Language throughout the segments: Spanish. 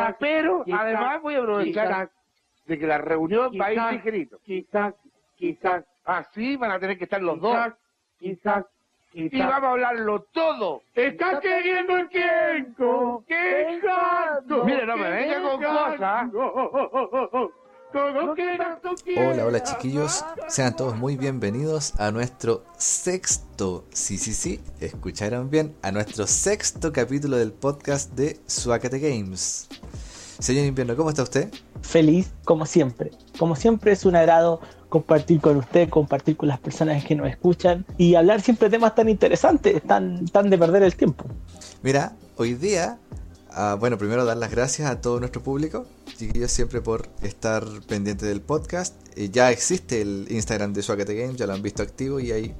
quizás, pero quizás, además voy a aprovechar quizás, de que la reunión va a ir quizás, ligerito. quizás, quizás, Así van a tener que estar los dos. quizás, quizás, Y quizás. vamos a hablarlo todo. Está queriendo el tiempo. ¡Qué gato! Mire, no me venga con cosas. Hola, hola chiquillos, sean todos muy bienvenidos a nuestro sexto, sí, sí, sí, escucharon bien, a nuestro sexto capítulo del podcast de Suacate Games. Señor Invierno, ¿cómo está usted? feliz como siempre. Como siempre es un agrado compartir con usted, compartir con las personas que nos escuchan y hablar siempre de temas tan interesantes, tan, tan de perder el tiempo. Mira, hoy día, ah, bueno, primero dar las gracias a todo nuestro público, chiquillos, siempre por estar pendiente del podcast. Eh, ya existe el Instagram de Suacate Games, ya lo han visto activo y hay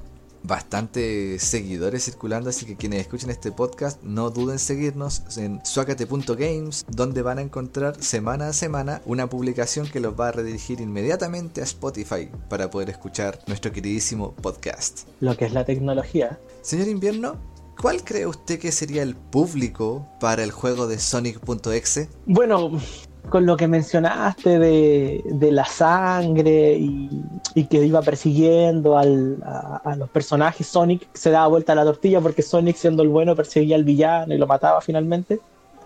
bastantes seguidores circulando, así que quienes escuchen este podcast no duden en seguirnos en suacate.games, donde van a encontrar semana a semana una publicación que los va a redirigir inmediatamente a Spotify para poder escuchar nuestro queridísimo podcast. Lo que es la tecnología. Señor Invierno, ¿cuál cree usted que sería el público para el juego de Sonic.exe? Bueno, con lo que mencionaste de, de la sangre y, y que iba persiguiendo al- a, a los personajes, Sonic se daba vuelta a la tortilla porque Sonic siendo el bueno perseguía al villano y lo mataba finalmente.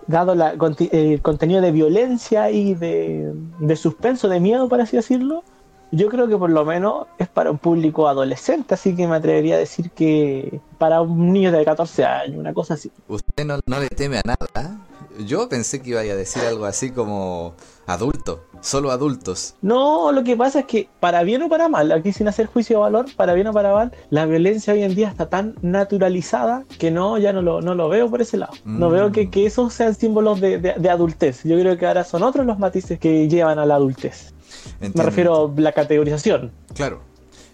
Dado la, el contenido de violencia y de, de suspenso, de miedo, por así decirlo, yo creo que por lo menos es para un público adolescente, así que me atrevería a decir que para un niño de 14 años, una cosa así. Usted no, no le teme a nada. Yo pensé que iba a decir algo así como adulto, solo adultos. No, lo que pasa es que, para bien o para mal, aquí sin hacer juicio de valor, para bien o para mal, la violencia hoy en día está tan naturalizada que no, ya no lo, no lo veo por ese lado. No Mm. veo que, que esos sean símbolos de, de- de adultez. Yo creo que ahora son otros los matices que llevan a la adultez. Me refiero a la categorización. Claro.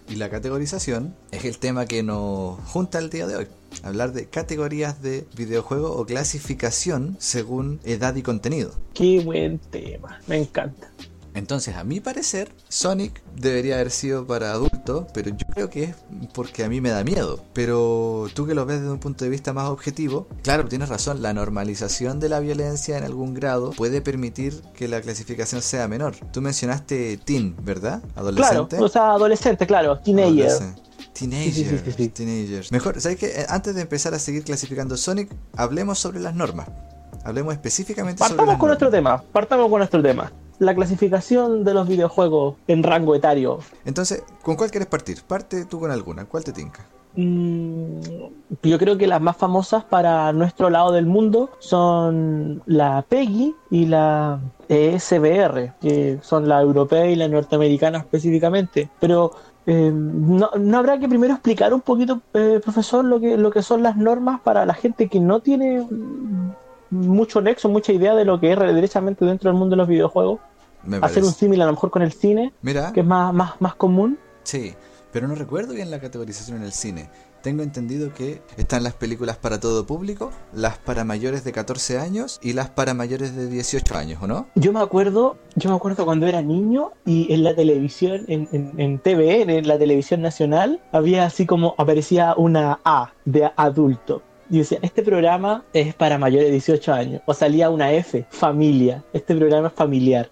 Y la categorización es el tema que nos junta el día de hoy. Hablar de categorías de videojuego o clasificación según edad y contenido. Qué buen tema, me encanta. Entonces, a mi parecer, Sonic debería haber sido para adultos, pero yo creo que es porque a mí me da miedo. Pero tú que lo ves desde un punto de vista más objetivo, claro, tienes razón, la normalización de la violencia en algún grado puede permitir que la clasificación sea menor. Tú mencionaste teen, ¿verdad? Claro, Adolescente. o sea, adolescente, claro, teenager. Adolescente. Teenagers, Sí, sí, sí, teenagers. Mejor, ¿sabes qué? Eh, Antes de empezar a seguir clasificando Sonic, hablemos sobre las normas. Hablemos específicamente sobre Partamos con nuestro tema, partamos con nuestro tema. La clasificación de los videojuegos en rango etario. Entonces, ¿con cuál quieres partir? Parte tú con alguna. ¿Cuál te tinca? Mm, yo creo que las más famosas para nuestro lado del mundo son la PEGI y la E SBR, que son la europea y la norteamericana específicamente. Pero eh, no, ¿no habrá que primero explicar un poquito, eh, profesor, lo que, lo que son las normas para la gente que no tiene mucho nexo, mucha idea de lo que es derechamente dentro del mundo de los videojuegos? Me Hacer un símil a lo mejor con el cine, Mira, que es más, más, más común. sí, pero no recuerdo bien la categorización en el cine. Tengo entendido que están las películas para todo público, las para mayores de 14 años y las para mayores de 18 años, ¿o no? Yo me acuerdo, yo me acuerdo cuando era niño y en la televisión, en, en, en TVN, en la televisión nacional, había así como aparecía una A de adulto. Y decía, este programa es para mayores de 18 años. O salía una F, familia. Este programa es familiar.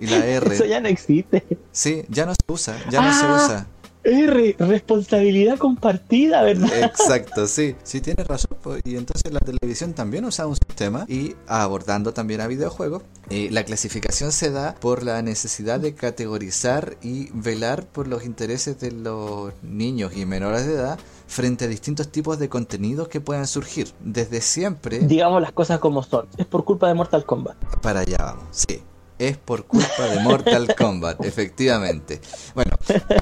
Y la R. Eso ya no existe. Sí, ya no se usa, ya no se Ah. usa. R, responsabilidad compartida, ¿verdad? Exacto, sí, sí tienes razón. po. Y entonces la televisión también usa un sistema y abordando también a videojuegos, eh, la clasificación se da por la necesidad de categorizar y velar por los intereses de los niños y menores de edad frente a distintos tipos de contenidos que puedan surgir. Desde siempre, Digamos las cosas como son. Es por culpa de Mortal Kombat. para allá vamos, sí. Es por culpa de Mortal Kombat, efectivamente. Bueno,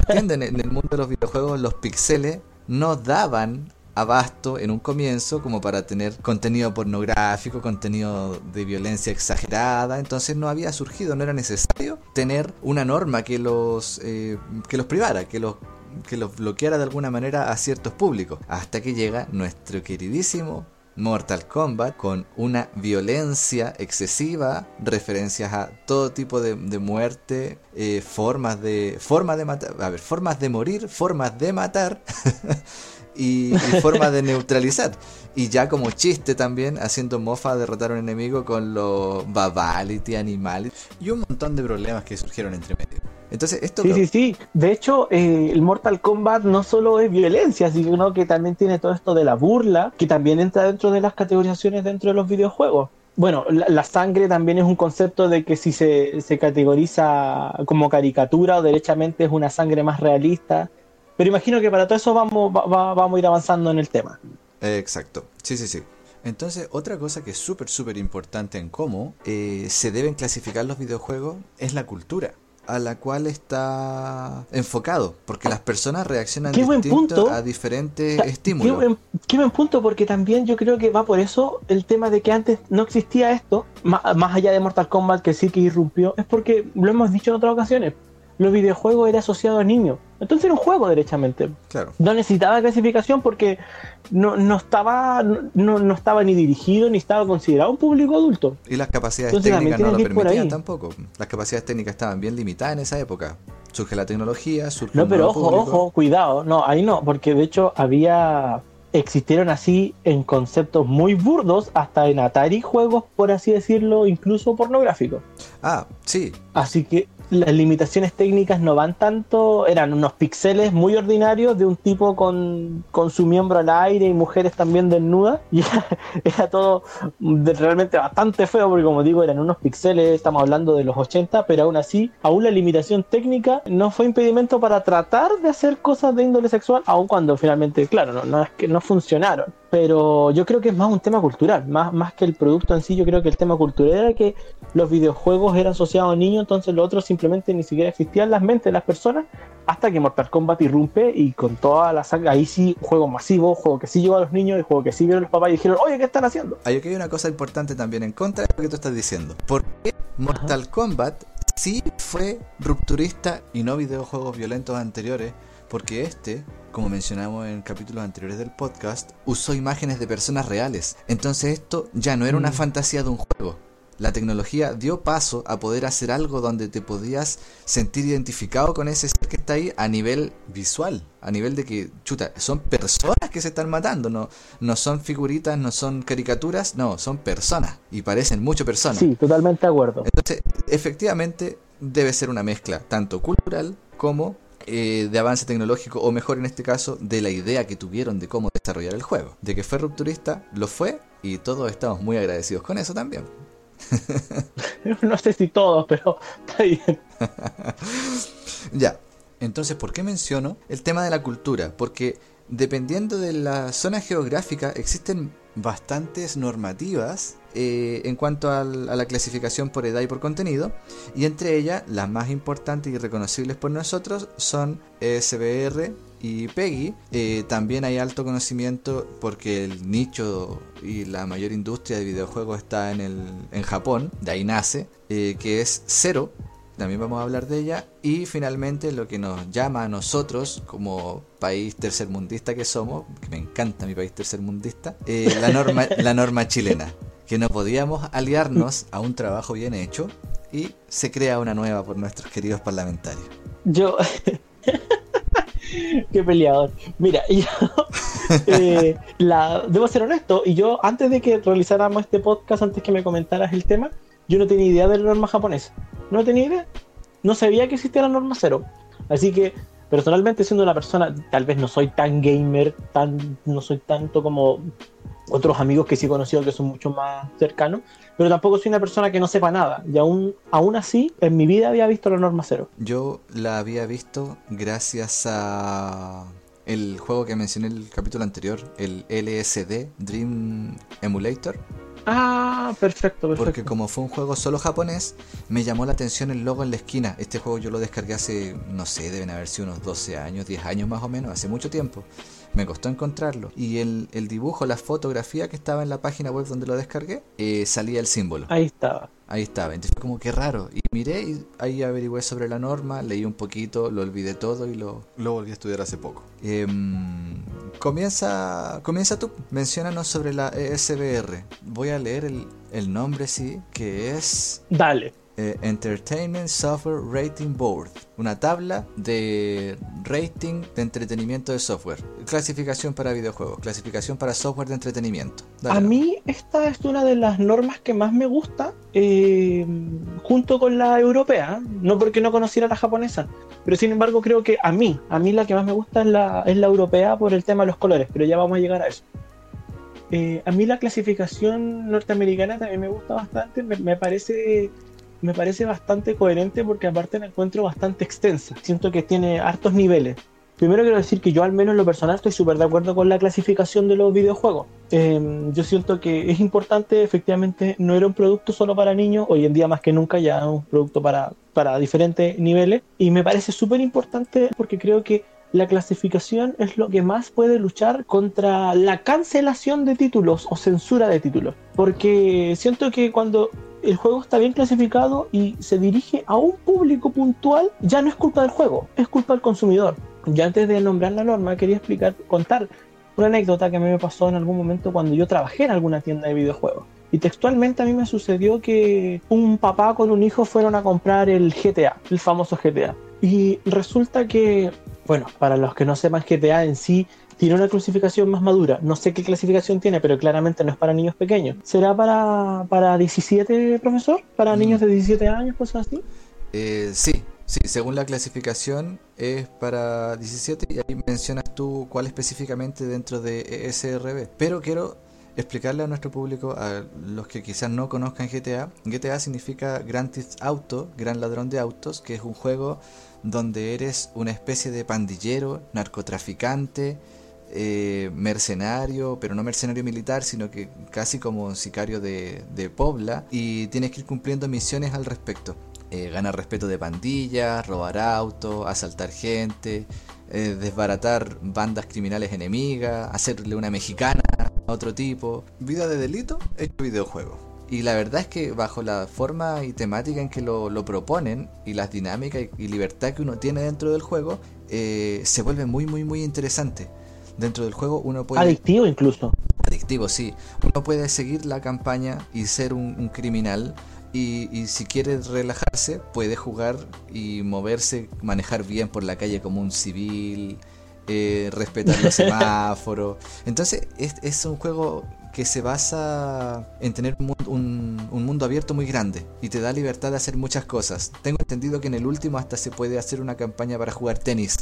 entienden, en el mundo de los videojuegos los pixeles no daban abasto en un comienzo como para tener contenido pornográfico, contenido de violencia exagerada, entonces no había surgido, no era necesario tener una norma que los eh, que los privara, que los que los bloqueara de alguna manera a ciertos públicos, hasta que llega nuestro queridísimo Mortal Kombat con una violencia excesiva, referencias a todo tipo de, muerte, eh, formas de formas de matar, a ver, formas de morir, formas de matar y, y forma de neutralizar. Y ya como chiste también, haciendo mofa a derrotar a un enemigo con los Babality, Animality y un montón de problemas que surgieron entre medio. Entonces, esto Sí, sí, sí. De hecho, eh, el Mortal Kombat no solo es violencia, sino que también tiene todo esto de la burla, que también entra dentro de las categorizaciones dentro de los videojuegos. Bueno, la, la sangre también es un concepto de que si se, se categoriza como caricatura o derechamente es una sangre más realista. Pero imagino que para todo eso vamos, va- va- vamos a ir avanzando en el tema. Exacto, sí, sí, sí. Entonces, otra cosa que es súper, súper importante en cómo eh, se deben clasificar los videojuegos es la cultura a la cual está enfocado, porque las personas reaccionan Qué buen punto. a diferentes O sea, estímulos. Qué buen, qué buen punto, porque también yo creo que va por eso el tema de que antes no existía esto, ma- más, allá de Mortal Kombat que sí que irrumpió, es porque lo hemos dicho en otras ocasiones, los videojuegos eran asociados a niños. Entonces era un juego derechamente. Claro. No necesitaba clasificación porque no, no estaba no, no estaba ni dirigido ni estaba considerado un público adulto. Y las capacidades Entonces, técnicas no lo permitían tampoco. Las capacidades técnicas estaban bien limitadas en esa época. Surge la tecnología, surge No, pero ojo, público. ojo, cuidado. No, ahí no, porque de hecho había. Existieron así en conceptos muy burdos, hasta en Atari juegos, por así decirlo, incluso pornográficos. Ah, sí, Así que las limitaciones técnicas no van tanto, eran unos píxeles muy ordinarios de un tipo con, con su miembro al aire y mujeres también desnudas. Y era, todo realmente bastante feo, porque como digo, eran unos píxeles, estamos hablando de los 80, pero aún así, aún la limitación técnica no fue impedimento para tratar de hacer cosas de índole sexual, aun cuando finalmente, claro, no, no es que no funcionaron. Pero yo creo que es más un tema cultural, más, más que el producto en sí, yo creo que el tema cultural era que los videojuegos eran asociados a niños, entonces lo otro simplemente ni siquiera existía en las mentes de las personas hasta que Mortal Kombat irrumpe y con toda la saga, ahí sí, juego masivo, juego que sí llegó a los niños, y juego que sí vieron los papás y dijeron, oye, ¿qué están haciendo? Hay aquí hay una cosa importante también en contra de lo que tú estás diciendo. ¿Por qué Mortal Kombat sí fue rupturista y no videojuegos violentos anteriores? Porque este, como mencionamos en capítulos anteriores del podcast, usó imágenes de personas reales. Entonces esto ya no era una Mm. fantasía de un juego. La tecnología dio paso a poder hacer algo donde te podías sentir identificado con ese ser que está ahí a nivel visual, a nivel de que, chuta, son personas que se están matando, no, no son figuritas, no son caricaturas, no, son personas y parecen mucho personas. Sí, totalmente de acuerdo. Entonces, efectivamente, debe ser una mezcla tanto cultural como eh, de avance tecnológico, o mejor en este caso, de la idea que tuvieron de cómo desarrollar el juego. De que fue rupturista, lo fue, y todos estamos muy agradecidos con eso también. No sé si todos, pero está bien. Ya, entonces, ¿por qué menciono el tema de la cultura? Porque dependiendo de la zona geográfica existen bastantes normativas eh, en cuanto a la clasificación por edad y por contenido, y entre ellas las más importantes y reconocibles por nosotros son SBR y PEGI. Eh, también hay alto conocimiento porque el nicho y la mayor industria de videojuegos está en, el, en Japón, de ahí nace, eh, que es Cero, también vamos a hablar de ella. Y finalmente lo que nos llama a nosotros como país tercermundista que somos, que me encanta mi país tercermundista, eh, la, norma, la norma chilena. Que no podíamos aliarnos a un trabajo bien hecho y se crea una nueva por nuestros queridos parlamentarios. Yo. Qué peleador. Mira, yo. eh, la, debo ser honesto, y yo, antes de que realizáramos este podcast, antes que me comentaras el tema, yo no tenía idea de la norma japonesa. No tenía idea. No sabía que existía la norma cero. Así que, personalmente, siendo una persona, tal vez no soy tan gamer, tan, no soy tanto como otros amigos que sí he conocido que son mucho más cercanos, pero tampoco soy una persona que no sepa nada. Y aún, aún así, en mi vida había visto la norma cero. Yo la había visto gracias a el juego que mencioné en el capítulo anterior, el LSD Dream Emulator. Ah, perfecto, perfecto. Porque como fue un juego solo japonés, me llamó la atención el logo en la esquina. Este juego yo lo descargué hace, no sé, deben haber sido unos 12 años, 10 años más o menos, hace mucho tiempo. Me costó encontrarlo. Y el, el dibujo, la fotografía que estaba en la página web donde lo descargué, eh, salía el símbolo. Ahí estaba. Ahí estaba. Entonces fue como que raro. Y miré y ahí averigüé sobre la norma, leí un poquito, lo olvidé todo y lo, lo volví a estudiar hace poco. Em, comienza, comienza tú. Menciónanos sobre la ESBR. Voy a leer el, el nombre, sí, que es Dale. Eh, Entertainment Software Rating Board, una tabla de rating de entretenimiento de software. Clasificación para videojuegos, clasificación para software de entretenimiento. Dale. A mí esta es una de las normas que más me gusta, eh, junto con la europea, no porque no conociera la japonesa, pero sin embargo creo que a mí, a mí la que más me gusta es la, es la europea por el tema de los colores, pero ya vamos a llegar a eso. Eh, a mí la clasificación norteamericana también me gusta bastante, me, me parece me parece bastante coherente porque aparte la encuentro bastante extensa. Siento que tiene hartos niveles. Primero quiero decir que yo al menos en lo personal estoy súper de acuerdo con la clasificación de los videojuegos. Eh, yo siento que es importante, efectivamente, no era un producto solo para niños, hoy en día más que nunca ya es un producto para, para diferentes niveles. Y me parece súper importante porque creo que la clasificación es lo que más puede luchar contra la cancelación de títulos o censura de títulos. Porque siento que cuando el juego está bien clasificado y se dirige a un público puntual, ya no es culpa del juego, es culpa del consumidor. Ya antes de nombrar la norma, quería explicar, contar una anécdota que a mí me pasó en algún momento cuando yo trabajé en alguna tienda de videojuegos. Y textualmente a mí me sucedió que un papá con un hijo fueron a comprar el GTA, el famoso GTA. Y resulta que, bueno, para los que no sepan, GTA en sí tiene una clasificación más madura. No sé qué clasificación tiene, pero claramente no es para niños pequeños. ¿Será para, para 17, profesor? ¿Para Mm. niños de 17 años, cosas así? Eh, sí, sí, según la clasificación es para 17 y ahí mencionas tú cuál específicamente dentro de ESRB. Pero quiero explicarle a nuestro público, a los que quizás no conozcan GTA, GTA significa Grand Theft Auto, Gran Ladrón de Autos, que es un juego donde eres una especie de pandillero, narcotraficante, eh, mercenario, pero no mercenario militar, sino que casi como un sicario de, de Pobla, y tienes que ir cumpliendo misiones al respecto. Eh, ganar respeto de pandillas, robar autos, asaltar gente, eh, desbaratar bandas criminales enemigas, hacerle una mexicana a otro tipo. Vida de delito hecho videojuego. Y la verdad es que bajo la forma y temática en que lo, lo proponen y las dinámicas y, y libertad que uno tiene dentro del juego, eh, se vuelve muy, muy, muy interesante. Dentro del juego uno puede... Adictivo incluso. Adictivo, sí. Uno puede seguir la campaña y ser un, un criminal. Y, y si quiere relajarse, puede jugar y moverse, manejar bien por la calle como un civil, eh, respetar los semáforos. Entonces, es, es un juego que se basa en tener un, un- un mundo abierto muy grande y te da libertad de hacer muchas cosas. Tengo entendido que en el último hasta se puede hacer una campaña para jugar tenis.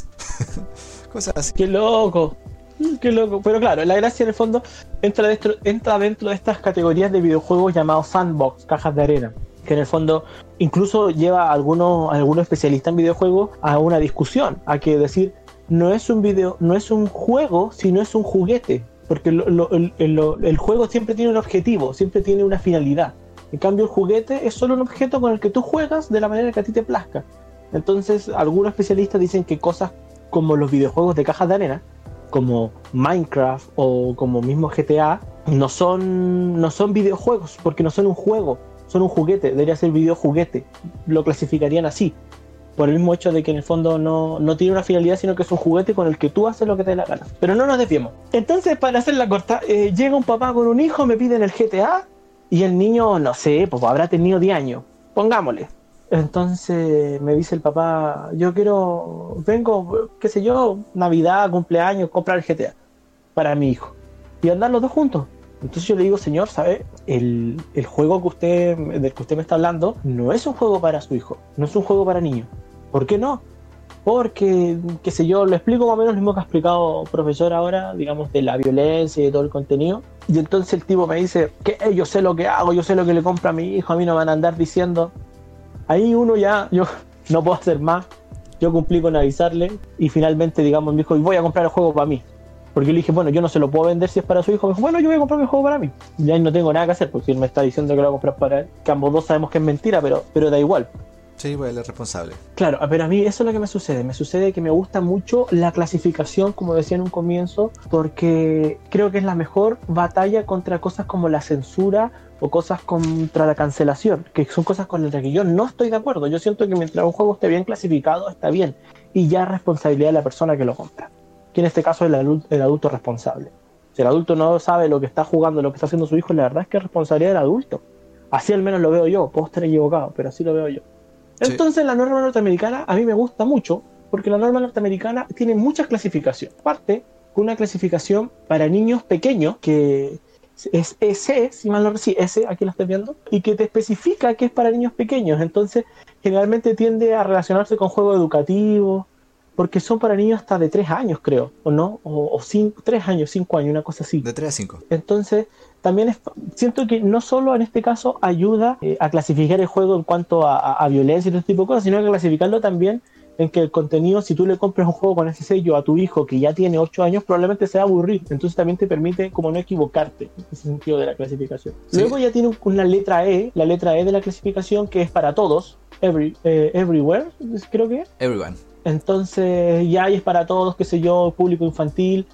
Cosas así. ¡Qué loco! Mm, ¡Qué loco! Pero claro, la gracia en el fondo entra dentro, entra dentro de estas categorías de videojuegos llamados sandbox, cajas de arena. Que en el fondo incluso lleva a algunos, a algunos especialistas en videojuegos a una discusión, a que decir, no es un video, no es un juego, sino es un juguete. Porque lo- lo- el, lo- el juego siempre tiene un objetivo, siempre tiene una finalidad. En cambio, el juguete es solo un objeto con el que tú juegas de la manera que a ti te plazca. Entonces, algunos especialistas dicen que cosas como los videojuegos de cajas de arena, como Minecraft o como mismo GTA, no son, no son videojuegos, porque no son un juego, son un juguete, debería ser videojuguete. Lo clasificarían así, por el mismo hecho de que en el fondo no, no tiene una finalidad, sino que es un juguete con el que tú haces lo que te dé la gana. Pero no nos desviemos. Entonces, para hacer la corta, eh, llega un papá con un hijo, me piden el GTA, y el niño, no sé, pues habrá tenido 10 años, pongámosle. Entonces me dice el papá, yo quiero, vengo, qué sé yo, Navidad, cumpleaños, comprar el GTA para mi hijo. Y andar los dos juntos. Entonces yo le digo, señor, ¿sabe? El, el juego que usted, del que usted me está hablando no es un juego para su hijo, no es un juego para niños. ¿Por qué no? Porque, qué sé yo, lo explico más o menos lo mismo que ha explicado profesor ahora, digamos, de la violencia y de todo el contenido. Y entonces el tipo me dice, que "Eh, yo sé lo que hago, yo sé lo que le compro a mi hijo, a mí no van a andar diciendo. Ahí uno ya, yo no puedo hacer más. Yo cumplí con avisarle y finalmente, digamos, me dijo, y voy a comprar el juego para mí. Porque yo le dije, bueno, yo no se lo puedo vender si es para su hijo. Me dijo, bueno, yo voy a comprar mi juego para mí. Y ahí no tengo nada que hacer, porque él me está diciendo que lo voy a comprar para él. Que ambos dos sabemos que es mentira, pero, pero da igual. Sí, pues él es responsable. Claro, pero a mí eso es lo que me sucede. Me sucede que me gusta mucho la clasificación, como decía en un comienzo, porque creo que es la mejor batalla contra cosas como la censura o cosas contra la cancelación, que son cosas con las que yo no estoy de acuerdo. Yo siento que mientras un juego esté bien clasificado, está bien. Y ya es responsabilidad de la persona que lo compra, que en este caso es el adulto, el adulto responsable. Si el adulto no sabe lo que está jugando, lo que está haciendo su hijo, la verdad es que es responsabilidad del adulto Así al menos lo veo yo, puedo estar equivocado, pero así lo veo yo. Entonces la norma norteamericana a mí me gusta mucho porque la norma norteamericana tiene muchas clasificaciones. Parte con una clasificación para niños pequeños que es S, si mal no recuerdo, sí, S, aquí lo estoy viendo, y que te especifica que es para niños pequeños. Entonces generalmente tiende a relacionarse con juegos educativos, porque son para niños hasta de 3 años, creo, ¿o no? O, o 3 años, 5 años, una cosa así. De 3 a 5. Entonces, también es- siento que no solo en este caso ayuda eh, a clasificar el juego en cuanto a, a- a violencia y todo este tipo de cosas, sino que clasificarlo también en que el contenido, si tú le compras un juego con ese sello a tu hijo que ya tiene 8 años, probablemente se va a aburrir. Entonces también te permite como no equivocarte en ese sentido de la clasificación. Sí. Luego ya tiene una letra E, la letra E de la clasificación que es para todos, every, eh, everywhere, creo que. Everyone. Entonces ya es para todos, qué sé yo, público infantil.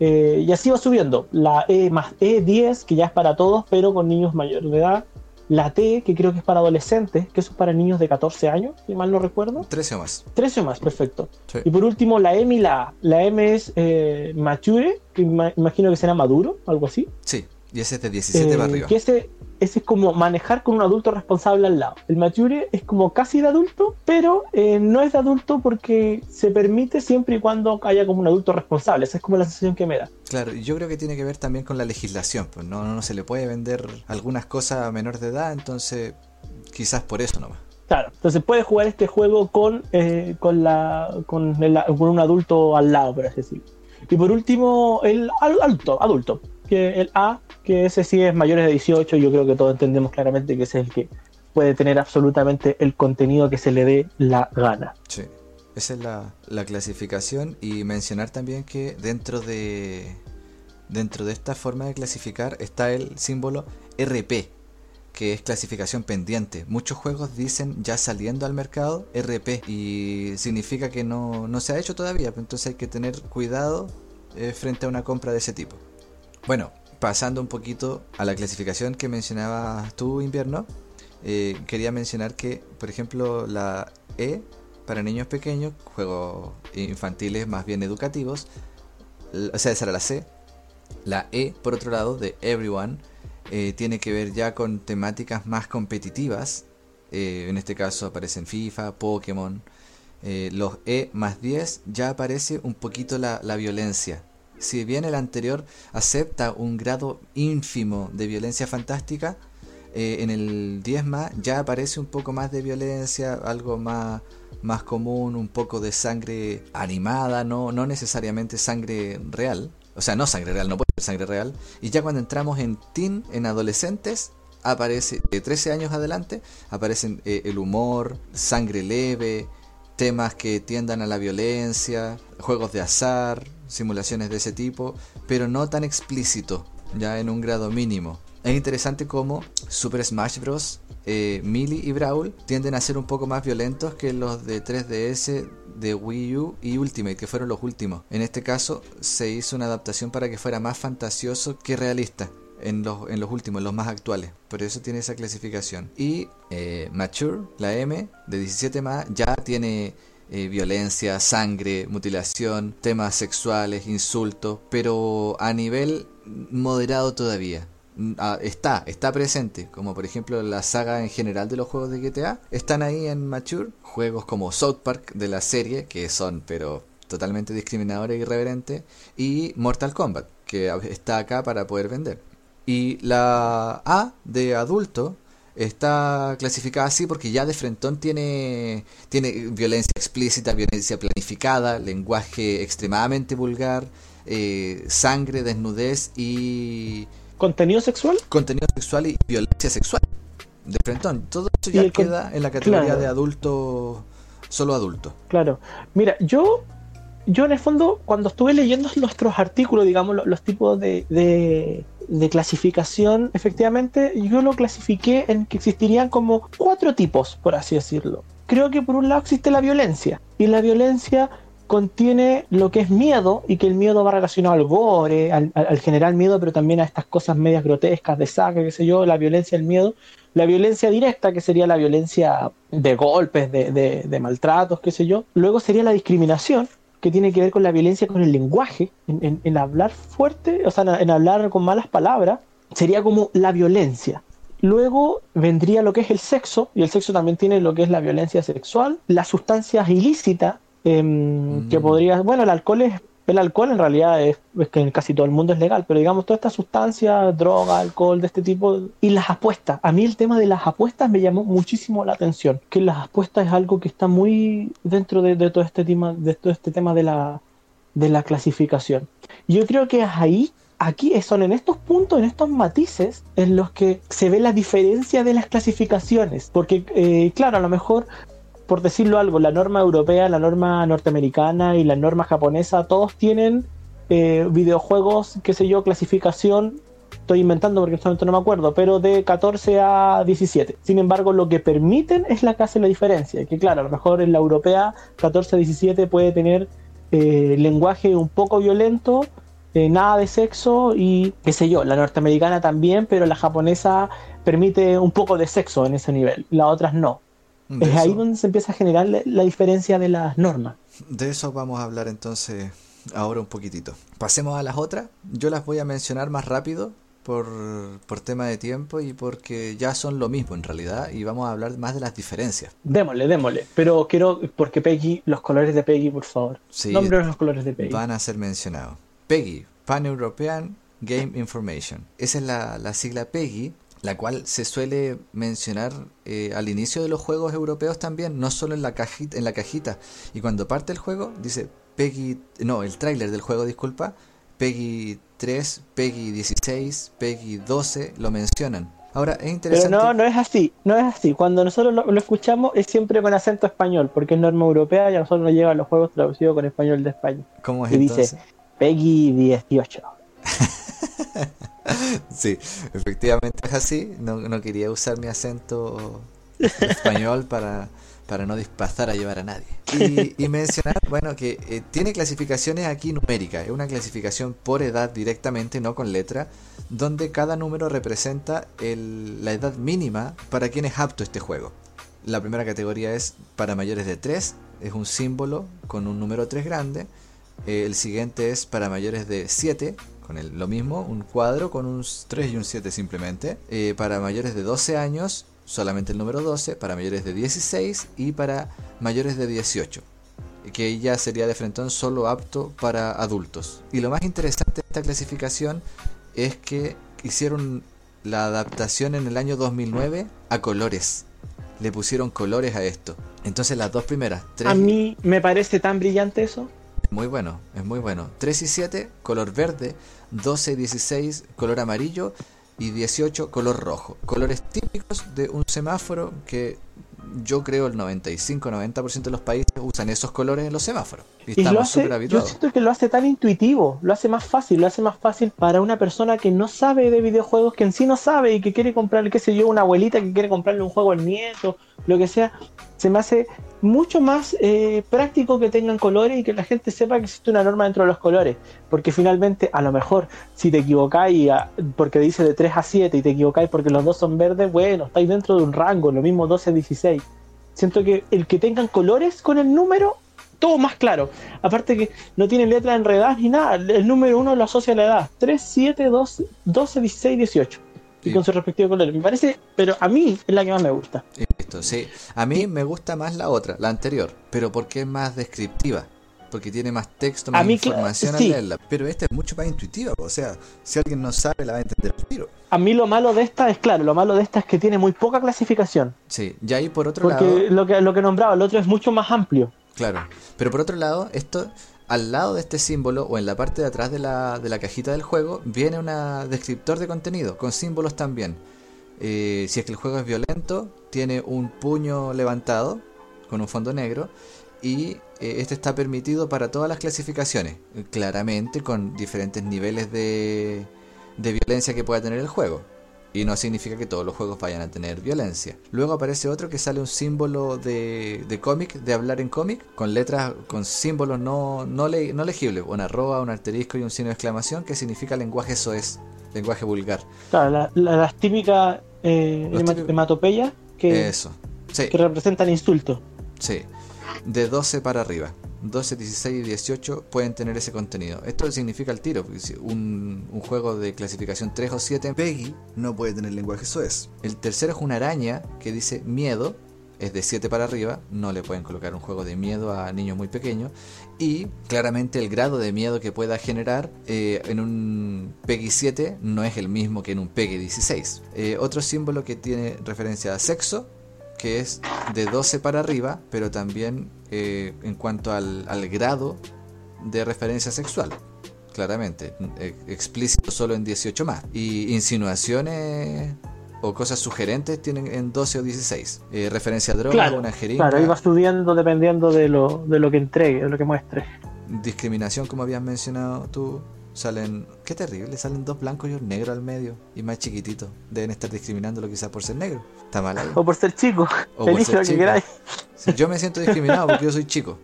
eh, y así va subiendo. La E más E10, que ya es para todos, pero con niños mayores de edad. La T, que creo que es para adolescentes, que eso es para niños de 14 años, si mal no recuerdo. 13 o más. 13 o más, perfecto. Sí. Y por último, la M y la A. La M es eh, mature, que ima- imagino que será maduro, algo así. Sí. Y ese es de 17 Eh, para arriba. Que ese, ese es como manejar con un adulto responsable al lado. El mature es como casi de adulto, pero eh, no es de adulto porque se permite siempre y cuando haya como un adulto responsable. Esa es como la sensación que me da. Claro, yo creo que tiene que ver también con la legislación. Pues no, no se le puede vender algunas cosas a menor de edad, entonces quizás por eso nomás. Claro, entonces puedes jugar este juego con, eh, con, la, con, el- con un adulto al lado, por así decirlo. Y por último, el adulto, adulto, que el A, que ese sí es mayores de 18, yo creo que todos entendemos claramente que ese es el que puede tener absolutamente el contenido que se le dé la gana. Sí. Esa es la, la clasificación y mencionar también que dentro de dentro de esta forma de clasificar está el símbolo RP, que es clasificación pendiente. Muchos juegos dicen ya saliendo al mercado RP y significa que no, no se ha hecho todavía, pues entonces hay que tener cuidado eh, frente a una compra de ese tipo. Bueno, pasando un poquito a la clasificación que mencionabas tú, invierno, eh, quería mencionar que, por ejemplo, la E para niños pequeños, juegos infantiles más bien educativos, o sea, esa era la C. La E, por otro lado, de Everyone, eh, tiene que ver ya con temáticas más competitivas. Eh, en este caso aparecen FIFA, Pokémon. Los E más 10 ya aparece un poquito la, la violencia. Si bien el anterior acepta un grado ínfimo de violencia fantástica, eh, en el 10 más ya aparece un poco más de violencia, algo más, más común, un poco de sangre animada, no, no necesariamente sangre real. O sea, no sangre real, no puede ser sangre real. Y ya cuando entramos en teen, en adolescentes, aparece, de 13 años adelante, aparecen eh, el humor, sangre leve, temas que tiendan a la violencia, juegos de azar, simulaciones de ese tipo, pero no tan explícito, ya en un grado mínimo. Es interesante cómo Super Smash Bros. Eh, Melee y Brawl tienden a ser un poco más violentos que los de 3DS, de Wii U y Ultimate, que fueron los últimos. En este caso se hizo una adaptación para que fuera más fantasioso que realista. En los, en los últimos, en los más actuales. Por eso tiene esa clasificación. Y eh, Mature, la M, de 17 más, ya tiene eh, violencia, sangre, mutilación, temas sexuales, insultos, pero a nivel moderado todavía. Mm, ah, está, está presente, como por ejemplo la saga en general de los juegos de GTA, están ahí en Mature, juegos como South Park de la serie, que son pero totalmente discriminadores e irreverentes, y Mortal Kombat, que está acá para poder vender. Y la A de adulto está clasificada así porque ya de frentón tiene, tiene violencia explícita, violencia planificada, lenguaje extremadamente vulgar, eh, sangre, desnudez y ¿Contenido sexual? contenido sexual y violencia sexual. De frentón, todo eso ya queda en la categoría claro. de adulto, solo adulto. Claro. Mira, yo, yo en el fondo, cuando estuve leyendo nuestros artículos, digamos, los, los tipos de, de, de clasificación, efectivamente, yo lo clasifiqué en que existirían como cuatro tipos, por así decirlo. Creo que por un lado existe la violencia, y la violencia contiene lo que es miedo y que el miedo va relacionado al gore, al, al- al general miedo, pero también a estas cosas medias grotescas de sangre, qué sé yo, la violencia, el miedo. La violencia directa, que sería la violencia de golpes, de maltratos, qué sé yo. Luego sería la discriminación, que tiene que ver con la violencia con el lenguaje, en, en- en hablar fuerte, o sea, en, en hablar con malas palabras, sería como la violencia. luego vendría lo que es el sexo, y el sexo también tiene lo que es la violencia sexual, las sustancias ilícitas, em, que Mm. podría, bueno, el alcohol es, el alcohol en realidad es, que en casi todo el mundo es legal, pero digamos todas estas sustancias, droga, alcohol de este tipo, y las apuestas. A mí el tema de las apuestas me llamó muchísimo la atención, que las apuestas es algo que está muy dentro de, de todo este tema, de todo este tema de la, de la clasificación. Yo creo que es ahí, aquí son en estos puntos, en estos matices, en los que se ve la diferencia de las clasificaciones. Porque, eh, claro, a lo mejor, por decirlo algo, la norma europea, la norma norteamericana y la norma japonesa, todos tienen eh, videojuegos, qué sé yo, clasificación. Estoy inventando porque solamente no me acuerdo, pero de 14 a 17. Sin embargo, lo que permiten es la que hace la diferencia. Que claro, a lo mejor en la europea 14 a 17 puede tener eh, lenguaje un poco violento, eh, nada de sexo y qué sé yo, la norteamericana también, pero la japonesa permite un poco de sexo en ese nivel, las otras no. De es ahí donde se empieza a generar la, la diferencia de las normas. De eso vamos a hablar entonces ahora un poquitito. Pasemos a las otras. Yo las voy a mencionar más rápido por, por tema de tiempo y porque ya son lo mismo en realidad y vamos a hablar más de las diferencias. Démosle, démosle. Pero quiero, porque Peggy, los colores de Peggy, por favor. Sí, Nombre los colores de Peggy. van a ser mencionados. PEGI, Pan-European Game Information. Esa es la, la sigla PEGI, la cual se suele mencionar eh, al inicio de los juegos europeos también, no solo en la cajita, en la cajita. Y cuando parte el juego dice PEGI, no, el tráiler del juego, disculpa, PEGI 3, PEGI 16, PEGI 12, lo mencionan. Ahora es Pero interesante. no, no es así, no es así. Cuando nosotros lo, lo escuchamos es siempre con acento español, porque es norma europea y a nosotros nos llegan los juegos traducidos con español de España. ¿Cómo es Y dice entonces? Peggy 18. Sí, efectivamente es así. No, no quería usar mi acento español para, para no pasar a llevar a nadie. Y, y mencionar, bueno, que eh, tiene clasificaciones aquí numéricas. Es una clasificación por edad directamente, no con letra, donde cada número representa el- la edad mínima para quien es apto este juego. La primera categoría es para mayores de 3, es un símbolo con un número 3 grande. Eh, el siguiente es para mayores de 7, con el- lo mismo, un cuadro con un 3 y un 7 simplemente. Eh, para mayores de 12 años, solamente el número 12. Para mayores de 16 y para mayores de 18. Que ya sería de frentón solo apto para adultos. Y lo más interesante de esta clasificación es que hicieron la adaptación en el año 2009 a colores. Le pusieron colores a esto. Entonces las dos primeras, 3 A mí me parece tan brillante eso. Muy bueno, es muy bueno. 3 y 7, color verde. 12 y 16, color amarillo. Y 18, color rojo. Colores típicos de un semáforo que yo creo el 95-90% de los países usan esos colores en los semáforos. Y estamos súper yo habituados. siento que lo hace tan intuitivo, lo hace más fácil, lo hace más fácil para una persona que no sabe de videojuegos, que en sí no sabe y que quiere comprarle, qué sé yo, una abuelita que quiere comprarle un juego al nieto, lo que sea. Se me hace mucho más eh, práctico que tengan colores y que la gente sepa que existe una norma dentro de los colores. Porque finalmente, a lo mejor, si te equivocáis a- porque dice de 3 a 7 y te equivocáis porque los dos son verdes, bueno, estáis dentro de un rango, lo mismo 12 a 16. Siento que el que tengan colores con el número, todo más claro. Aparte que no tiene letras enredadas ni nada. El número uno lo asocia a la edad. 3, 7, 12, 12 16, 18. Y con su respectivo color. Me parece, pero a mí es la que más me gusta. Sí. A mí me gusta más la otra, la anterior. Pero porque es más descriptiva. Porque tiene más texto, A más mí, información sí. al leerla. Pero esta es mucho más intuitiva. O sea, si alguien no sabe, la va a entender tiro. A mí lo malo de esta es, claro, lo malo de esta es que tiene muy poca clasificación. Sí, y ahí por otro Porque lado. lo que, lo que nombraba, el otro es mucho más amplio. Claro. Pero por otro lado, esto, al lado de este símbolo o en la parte de atrás de la, de la cajita del juego, viene un descriptor de contenido, con símbolos también. Eh, si es que el juego es violento, tiene un puño levantado con un fondo negro y eh, este está permitido para todas las clasificaciones, claramente con diferentes niveles de, de violencia que pueda tener el juego. Y no significa que todos los juegos vayan a tener violencia. Luego aparece otro que sale un símbolo de, de cómic, de hablar en cómic, con letras, con símbolos no, no, le- no legibles, una arroba, un asterisco y un signo de exclamación que significa lenguaje soez, lenguaje vulgar. Claro, la- la- las típicas eh, hematopeyas que, Eso. Sí, que representan insultos. sí. De 12 para arriba. 12, 16 y 18 pueden tener ese contenido. Esto significa el tiro, un, un juego de clasificación 3 o 7 en PEGI no puede tener lenguaje soez. El tercero es una araña que dice miedo, es de 7 para arriba, no le pueden colocar un juego de miedo a niños muy pequeños. Y claramente el grado de miedo que pueda generar eh, en un PEGI 7 no es el mismo que en un PEGI 16. Eh, otro símbolo que tiene referencia a sexo, que es de 12 para arriba, pero también eh, en cuanto al, al grado de referencia sexual claramente. Explícito solo en 18 más. Y insinuaciones o cosas sugerentes tienen en 12 o 16. Eh, referencia a droga, Claro, una jeringa. Claro, iba subiendo dependiendo de lo, de lo que entregue, de lo que muestre. Discriminación, como habías mencionado tú. Salen, qué terrible, salen dos blancos y un negro al medio y más chiquititos. Deben estar discriminándolo quizás por ser negro. Está mal ahí. O por ser chico, O por elige ser lo que queráis. Sí, Yo me siento discriminado porque yo soy chico.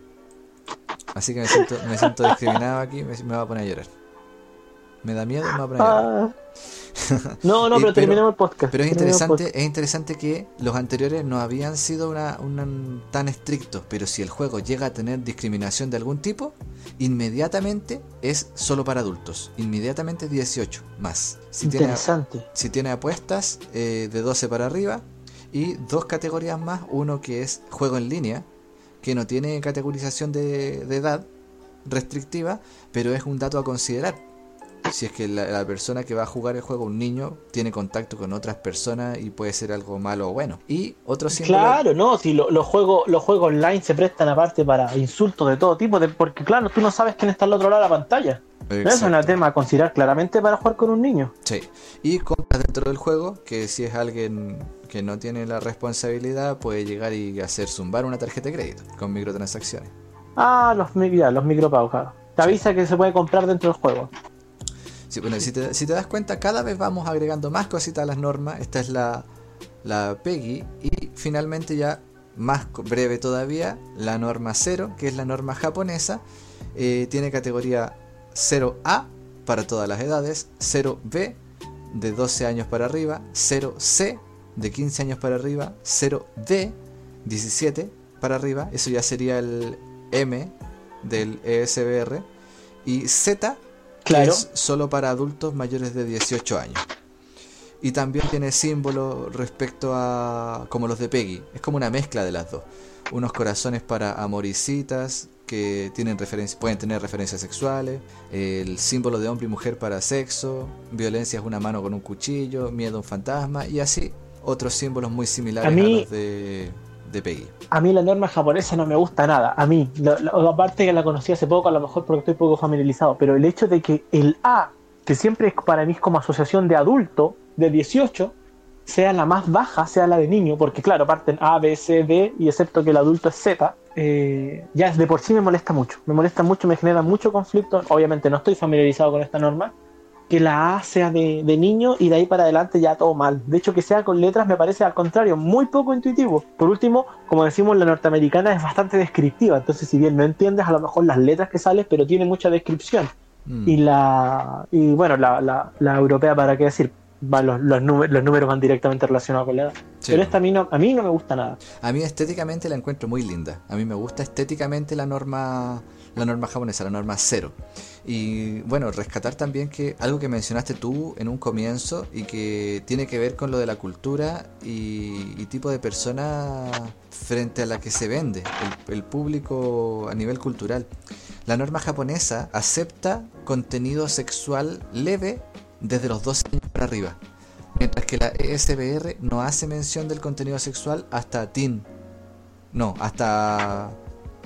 Así que me siento, me siento discriminado aquí, me, me va a poner a llorar. Me da miedo. Ah. No, no, pero, pero- terminemos el podcast. Pero es interesante, es interesante que los anteriores no habían sido una, una- tan estrictos, pero si el juego llega a tener discriminación de algún tipo, inmediatamente es solo para adultos, inmediatamente 18 más. Si podcast. tiene, Interesante. si tiene apuestas eh, de 12 para arriba y dos categorías más, uno que es juego en línea, que no tiene categorización de, de edad restrictiva, pero es un dato a considerar. Si es que la, la persona que va a jugar el juego, un niño, tiene contacto con otras personas y puede ser algo malo o bueno. Y otro. Claro, no, si lo- los juegos los juegos online se prestan aparte para insultos de todo tipo, de, porque claro, tú no sabes quién está al otro lado de la pantalla. Eso es un tema a considerar claramente para jugar con un niño. Sí. Y compras dentro del juego, que si es alguien que no tiene la responsabilidad, puede llegar y hacer zumbar una tarjeta de crédito con microtransacciones. Ah, los, ya, los micropagos, claro. Te avisa que se puede comprar dentro del juego. Sí, bueno, si te, das cuenta, cada vez vamos agregando más cositas a las normas. Esta es la, la PEGI. Y finalmente, ya más breve todavía, la norma 0, que es la norma japonesa. eh, tiene categoría 0A para todas las edades, 0B de 12 años para arriba, 0C de 15 años para arriba, 0D 17 para arriba. Eso ya sería el M del ESBR. Y Z que es solo para adultos mayores de 18 años. Y también tiene símbolos respecto a como los de Peggy. Es como una mezcla de las dos. Unos corazones para amoricitas que tienen referencia, pueden tener referencias sexuales. El símbolo de hombre y mujer para sexo. Violencia es una mano con un cuchillo. Miedo a un fantasma. Y así otros símbolos muy similares a, los de, A mí la norma japonesa no me gusta nada. A mí, lo- lo- aparte que la conocí hace poco, a lo mejor porque estoy poco familiarizado, pero el hecho de que el A, que siempre es para mí como asociación de adulto, de 18, sea la más baja, sea la de niño, porque claro, parten A, B, C, D, y excepto que el adulto es Z, eh, ya de por sí me molesta mucho. Me molesta mucho, me genera mucho conflicto. Obviamente no estoy familiarizado con esta norma. Que la A sea de, de niño y de ahí para adelante ya todo mal. De hecho, que sea con letras me parece al contrario, muy poco intuitivo. Por último, como decimos, la norteamericana es bastante descriptiva. Entonces, si bien no entiendes a lo mejor las letras que salen, pero tiene mucha descripción. Mm. Y la y bueno, la, la, la europea, ¿para qué decir? Va, los, los, números, los números van directamente relacionados con la edad. Sí. Pero esta a mí, no, a mí no me gusta nada. A mí estéticamente la encuentro muy linda. A mí me gusta estéticamente la norma la norma japonesa, la norma cero. Y bueno, rescatar también que algo que mencionaste tú en un comienzo y que tiene que ver con lo de la cultura y, y tipo de persona frente a la que se vende, el, el público a nivel cultural. La norma japonesa acepta contenido sexual leve desde los 12 años para arriba. Mientras que la ESBR no hace mención del contenido sexual hasta teen. No, hasta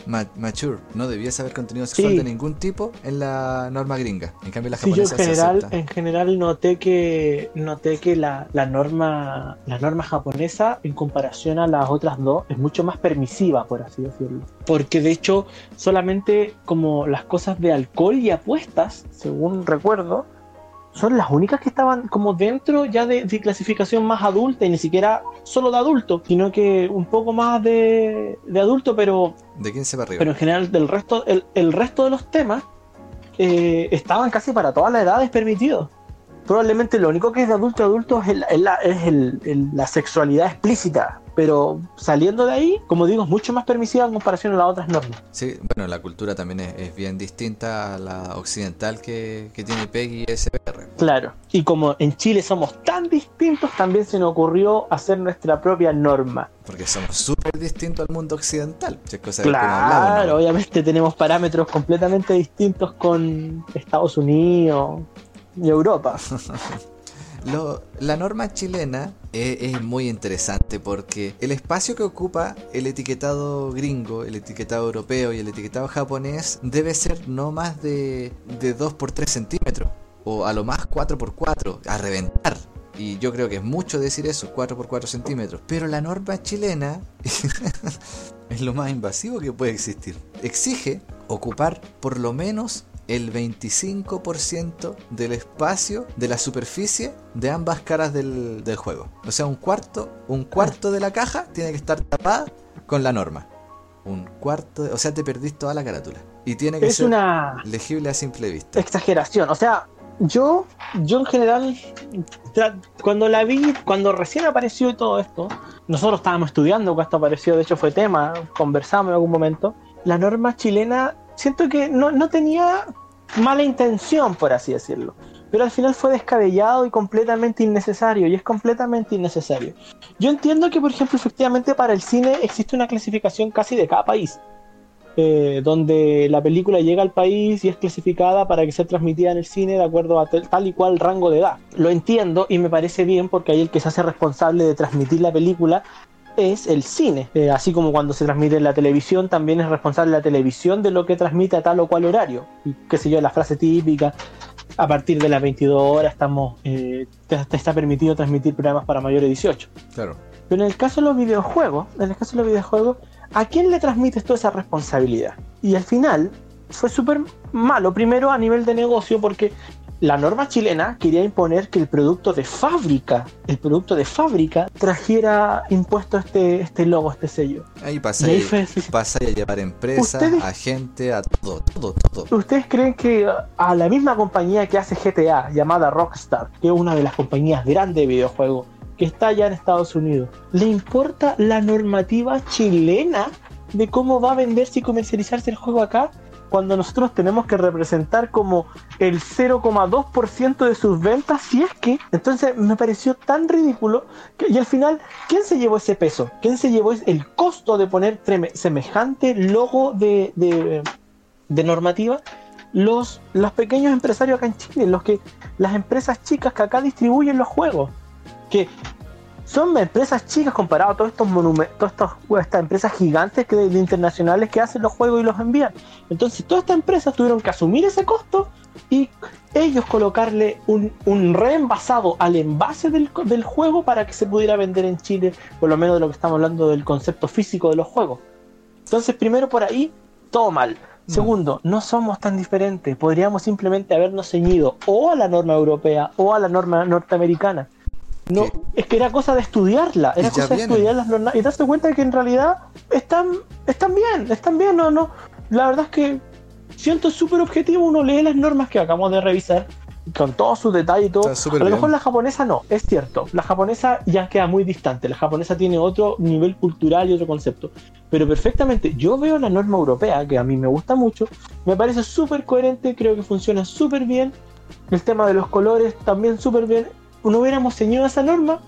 mature. No debía saber contenido sexual Sí. de ningún tipo en la norma gringa. En cambio la Sí, yo en japonesa se acepta. en general noté que noté que la, la norma la norma japonesa en comparación a las otras dos es mucho más permisiva, por así decirlo. Porque de hecho, solamente como las cosas de alcohol y apuestas, según recuerdo, son las únicas que estaban como dentro ya de, de clasificación más adulta y ni siquiera solo de adulto, sino que un poco más de, de adulto, pero De 15 para arriba. pero en general del resto el, el resto de los temas eh, estaban casi para todas las edades permitidos probablemente lo único que es de adulto a adulto es, el- es la, es el- el- la sexualidad explícita. Pero saliendo de ahí, como digo, es mucho más permisiva en comparación a las otras normas. Sí, bueno, la cultura también es, es bien distinta a la occidental que, que tiene PEGI y SPR. Claro. Y como en Chile somos tan distintos, también se nos ocurrió hacer nuestra propia norma. Porque somos súper distintos al mundo occidental. si es cosa hemos hablado, Claro, ¿no? obviamente tenemos parámetros completamente distintos con Estados Unidos y Europa. La norma chilena es, es muy interesante porque el espacio que ocupa el etiquetado gringo, el etiquetado europeo y el etiquetado japonés debe ser no más de, de 2 por 3 centímetros o a lo más 4 por 4 a reventar. Y yo creo que es mucho decir eso, 4 por 4 centímetros. Pero la norma chilena es lo más invasivo que puede existir. Exige ocupar por lo menos el 25% del espacio de la superficie de ambas caras del, del juego. O sea, un cuarto, un cuarto de la caja tiene que estar tapada con la norma. Un cuarto, de- o sea, te perdís toda la carátula. Y tiene que Es ser una legible a simple vista. exageración. O sea, yo, yo en general, cuando la vi, cuando recién apareció todo esto, nosotros estábamos estudiando cuando esto apareció, de hecho fue tema, conversamos en algún momento. La norma chilena, siento que no, no tenía mala intención, por así decirlo. Pero al final fue descabellado y completamente innecesario, y es completamente innecesario. Yo entiendo que, por ejemplo, efectivamente para el cine existe una clasificación casi de cada país eh, donde la película llega al país y es clasificada para que sea transmitida en el cine de acuerdo a tal, y cual rango de edad. Lo entiendo y me parece bien porque ahí el que se hace responsable de transmitir la película es el cine. Eh, así como cuando se transmite en la televisión, también es responsable la televisión de lo que transmite a tal o cual horario. Y qué sé yo, la frase típica, a partir de las 22 horas estamos, eh, te, te está permitido transmitir programas para mayores de 18. Claro. Pero en el caso de los videojuegos, en el caso de los videojuegos, ¿a quién le transmites toda esa responsabilidad? Y al final fue súper malo, primero a nivel de negocio, porque la norma chilena quería imponer que el producto de fábrica, el producto de fábrica, trajera impuesto este, este logo, este sello. Ahí pasa ahí pasa a llevar empresas, Ustedes- a gente, a todo, todo, todo. ¿Ustedes creen que a la misma compañía que hace GTA, llamada Rockstar, que es una de las compañías grandes de videojuegos, que está allá en Estados Unidos, le importa la normativa chilena de cómo va a venderse y comercializarse el juego acá? Cuando nosotros tenemos que representar como el 0,2% de sus ventas, si es que. Entonces me pareció tan ridículo. Que, y al final, ¿quién se llevó ese peso? ¿Quién se llevó el costo de poner semejante logo de, de, de normativa? Los, los pequeños empresarios acá en Chile, los que, las empresas chicas que acá distribuyen los juegos, que son empresas chicas comparadas a todos estos monumentos, todas estas, estas empresas gigantes que, de internacionales que hacen los juegos y los envían. Entonces todas estas empresas tuvieron que asumir ese costo y ellos colocarle un, un reenvasado al envase del, del juego para que se pudiera vender en Chile, por lo menos de lo que estamos hablando del concepto físico de los juegos. Entonces, primero por ahí, todo mal. Segundo, no somos tan diferentes. Podríamos simplemente habernos ceñido o a la norma europea o a la norma norteamericana. No, es que era cosa de estudiarla, era cosa de vienen. estudiar las normas y darse cuenta de que en realidad están, están bien, están bien, no, no. La verdad es que siento súper objetivo, uno lee las normas que acabamos de revisar con todos sus detalles y todo. A lo bien. mejor la japonesa no, es cierto. La japonesa ya queda muy distante. La japonesa tiene otro nivel cultural y otro concepto. Pero perfectamente, yo veo la norma europea, que a mí me gusta mucho. Me parece súper coherente, creo que funciona súper bien. El tema de los colores también súper bien. No hubiéramos ceñido esa norma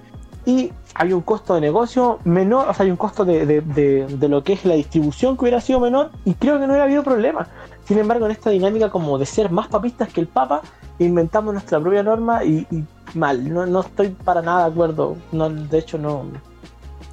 y hay un costo de negocio menor, o sea, hay un costo de, de- de- de lo que es la distribución que hubiera sido menor y creo que no hubiera habido problema. Sin embargo, en esta dinámica como de ser más papistas que el Papa, inventamos nuestra propia norma y, y mal, no, no estoy para nada de acuerdo. No, de hecho, no.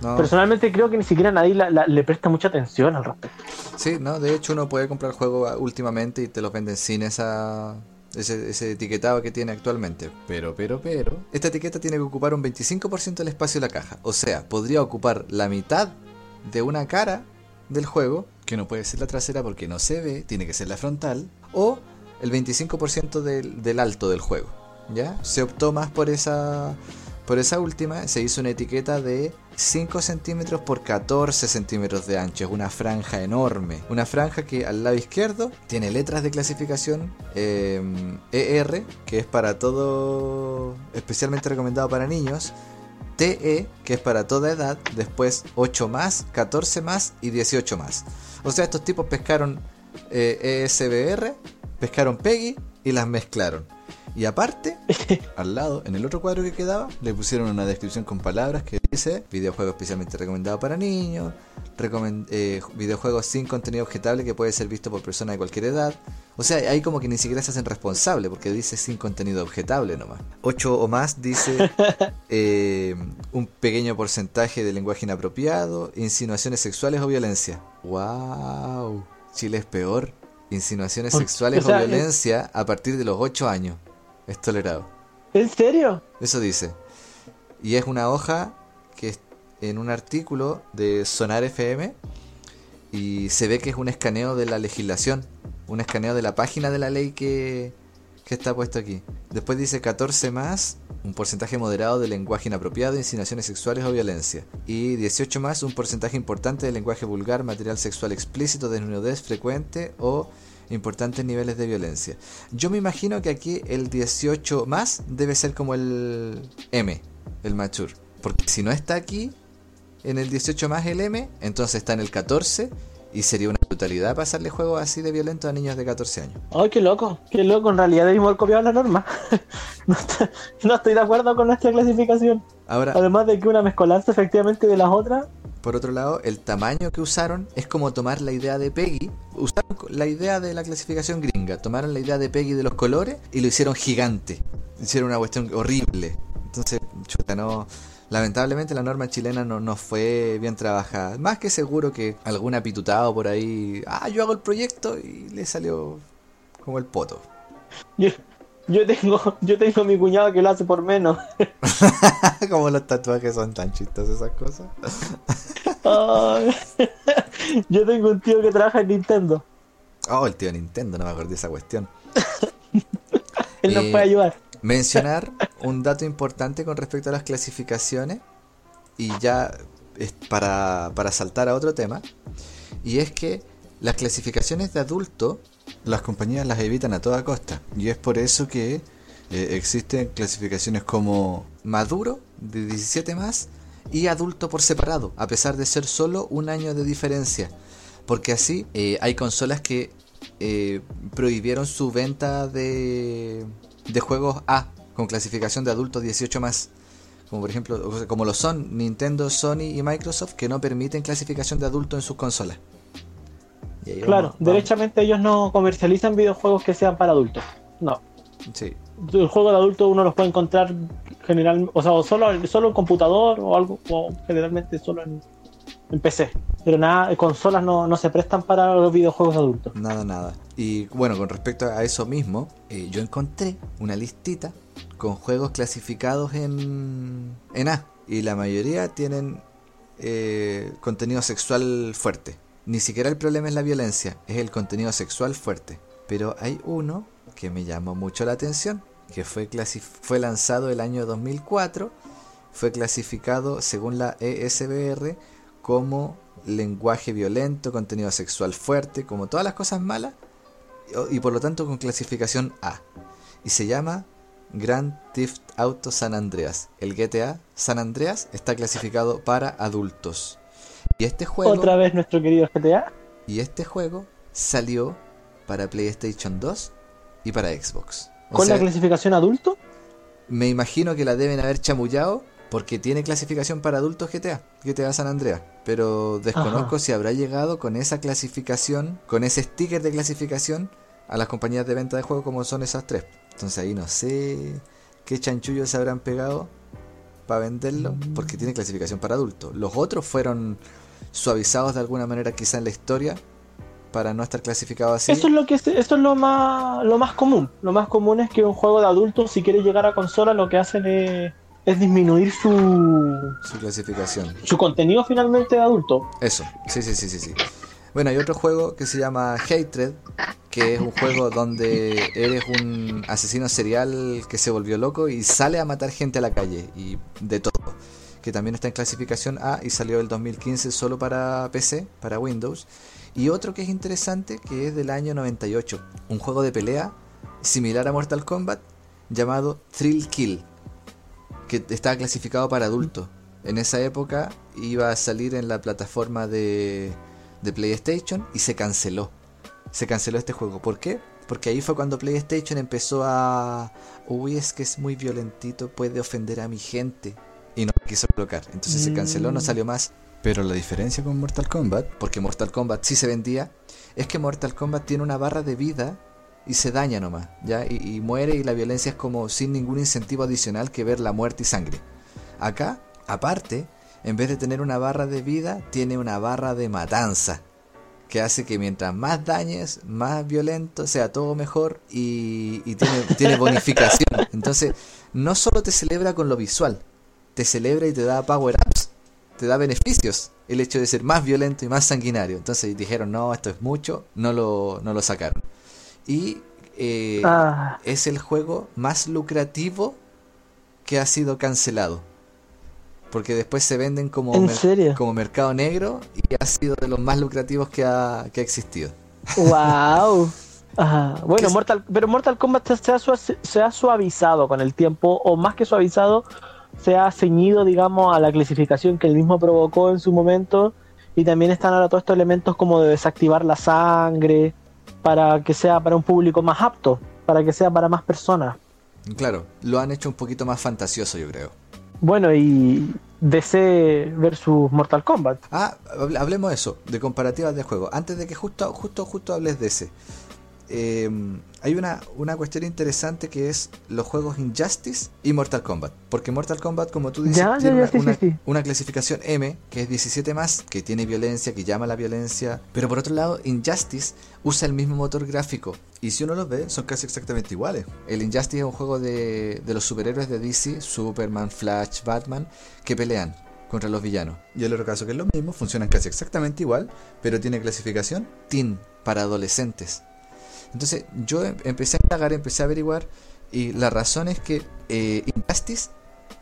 No, Personalmente creo que ni siquiera nadie la- la- le presta mucha atención al respecto. Sí, no, de hecho uno puede comprar juegos últimamente y te los venden sin esa ese, ese etiquetado que tiene actualmente. Pero, pero, pero, esta etiqueta tiene que ocupar un 25% del espacio de la caja. O sea, podría ocupar la mitad de una cara del juego, que no puede ser la trasera porque no se ve, tiene que ser la frontal, o el 25% del, del alto del juego. ¿Ya? Se optó más por esa Por esa última se hizo una etiqueta de 5 centímetros por 14 centímetros de ancho. Es una franja enorme. Una franja que al lado izquierdo tiene letras de clasificación ER, que es para todo, especialmente recomendado para niños. TE, que es para toda edad. Después 8 más, 14 más y 18 más. O sea, estos tipos pescaron eh, ESBR, pescaron PEGI y las mezclaron. Y aparte, al lado, en el otro cuadro que quedaba, le pusieron una descripción con palabras que dice videojuego especialmente recomendado para niños, recomen- eh, videojuegos sin contenido objetable que puede ser visto por personas de cualquier edad. O sea, ahí como que ni siquiera se hacen responsable porque dice sin contenido objetable nomás. 8 o más dice eh, un pequeño porcentaje de lenguaje inapropiado, insinuaciones sexuales o violencia. ¡Wow! Chile es peor. Insinuaciones sexuales o sea, o es- violencia a partir de los 8 años. Es tolerado. ¿En serio? Eso dice. Y es una hoja que es en un artículo de Sonar FM y se ve que es un escaneo de la legislación, un escaneo de la página de la ley que, que está puesto aquí. Después dice 14 más, un porcentaje moderado de lenguaje inapropiado, insinuaciones sexuales o violencia. Y 18 más, un porcentaje importante de lenguaje vulgar, material sexual explícito, desnudez frecuente o importantes niveles de violencia. Yo me imagino que aquí el 18 más debe ser como el M, el mature. Porque si no está aquí, en el 18 más el M, entonces está en el 14 y sería una brutalidad pasarle juegos así de violentos a niños de 14 años. Ay, qué loco, qué loco. En realidad debimos haber copiado la norma. no, está- no estoy de acuerdo con nuestra clasificación. Ahora, Además de que una mezcolanza efectivamente de las otras. Por otro lado, el tamaño que usaron es como tomar la idea de Peggy, usaron la idea de la clasificación gringa, tomaron la idea de Peggy de los colores y lo hicieron gigante. Hicieron una cuestión horrible. Entonces, chuta, no. Lamentablemente la norma chilena no, no fue bien trabajada. Más que seguro que algún apitutado por ahí, ah, yo hago el proyecto y le salió como el poto. Yo tengo, yo tengo mi cuñado que lo hace por menos. como los tatuajes son tan chistosos esas cosas. Yo tengo un tío que trabaja en Nintendo. Oh, el tío Nintendo, no me acordé de esa cuestión. Él nos Eh, puede ayudar. mencionar un dato importante con respecto a las clasificaciones y ya es para, para saltar a otro tema y es que las clasificaciones de adulto las compañías las evitan a toda costa y es por eso que eh, existen clasificaciones como maduro de 17 más y adulto por separado a pesar de ser solo un año de diferencia porque así eh, hay consolas que eh, prohibieron su venta de, de juegos A con clasificación de adultos 18 más. Como por ejemplo, como lo son Nintendo, Sony y Microsoft, que no permiten clasificación de adulto en sus consolas. Claro, derechamente ellos no comercializan videojuegos que sean para adultos. No. Sí, El juego de adulto uno los puede encontrar general, o sea, o solo, solo en computador o algo, o generalmente solo en, en PC. Pero nada, consolas no, no se prestan para los videojuegos adultos. nada, nada. Y bueno, con respecto a eso mismo, eh, yo encontré una listita con juegos clasificados en, en A. Y la mayoría tienen eh, contenido sexual fuerte. Ni siquiera el problema es la violencia, es el contenido sexual fuerte. Pero hay uno que me llamó mucho la atención, que fue, lanzado el año 2004, fue clasificado según la ESBR como lenguaje violento, contenido sexual fuerte, como todas las cosas malas, y por lo tanto con clasificación A. Y se llama Grand Theft Auto San Andreas. El GTA San Andreas está clasificado para adultos. Y este juego, Otra vez nuestro querido GTA. y este juego salió para PlayStation 2 y para Xbox. O Con sea, la clasificación adulto. me imagino que la deben haber chamullado porque tiene clasificación para adultos GTA, GTA San Andreas. Pero desconozco Ajá. si habrá llegado con esa clasificación, con ese sticker de clasificación a las compañías de venta de juegos como son esas tres. Entonces ahí no sé qué chanchullos se habrán pegado para venderlo porque tiene clasificación para adultos. Los otros fueron suavizados de alguna manera quizá en la historia para no estar clasificados así. Eso es lo que es- eso es lo más lo más común. Lo más común es que un juego de adultos, si quiere llegar a consola, lo que hacen es, es disminuir su, Su clasificación. su contenido finalmente de adulto. Eso, sí, sí, sí, sí, sí. Bueno, hay otro juego que se llama Hatred, que es un juego donde eres un asesino serial que se volvió loco y sale a matar gente a la calle y de todo. Que también está en clasificación A y salió el 2015 solo para PC, para Windows. Y otro que es interesante, que es del año 98, un juego de pelea similar a Mortal Kombat llamado Thrill Kill, que estaba clasificado para adultos. En esa época iba a salir en la plataforma de, de PlayStation y se canceló. Se canceló este juego. ¿Por qué? Porque ahí fue cuando PlayStation empezó a... Uy, es que es muy violentito, puede ofender a mi gente. Quiso colocar. Entonces se canceló, no Mm. salió más. Pero la diferencia con Mortal Kombat, porque Mortal Kombat sí se vendía, es que Mortal Kombat tiene una barra de vida y se daña nomás, ¿ya? Y, y muere y la violencia es como sin ningún incentivo adicional que ver la muerte y sangre. Acá, aparte, en vez de tener una barra de vida, tiene una barra de matanza. Que hace que mientras más dañes, más violento, sea todo mejor y, y tiene, tiene bonificación. Entonces, no solo te celebra con lo visual, te celebra y te da power-ups, te da beneficios el hecho de ser más violento y más sanguinario. Entonces dijeron, no, esto es mucho, no lo, no lo sacaron. Y eh, Ah, es el juego más lucrativo que ha sido cancelado. Porque después se venden como, como mercado negro y ha sido de los más lucrativos que ha, que ha existido. wow. Ajá. Bueno, ¿Qué Mortal, pero Mortal Kombat ha, se ha suavizado con el tiempo, o más que suavizado, se ha ceñido, digamos, a la clasificación que él mismo provocó en su momento. Y también están ahora todos estos elementos como de desactivar la sangre, para que sea para un público más apto, para que sea para más personas. Claro, lo han hecho un poquito más fantasioso, yo creo. Bueno, y DC versus Mortal Kombat. Ah, hable- hablemos de eso, de comparativas de juego. Antes de que justo, justo, justo hables de ese. Eh, hay una, una cuestión interesante que es los juegos Injustice y Mortal Kombat. Porque Mortal Kombat, como tú dices, Ya, tiene ya, una, sí, sí, una- sí. una clasificación M, que es 17 más, que tiene violencia, que llama a la violencia. Pero por otro lado, Injustice usa el mismo motor gráfico. Y si uno los ve, son casi exactamente iguales. El Injustice es un juego de, de los superhéroes de DC, Superman, Flash, Batman, que pelean contra los villanos. Y el otro caso que es lo mismo, funcionan casi exactamente igual, pero tiene clasificación teen para adolescentes. Entonces yo em- empecé a indagar, empecé a averiguar y la razón es que eh, Injustice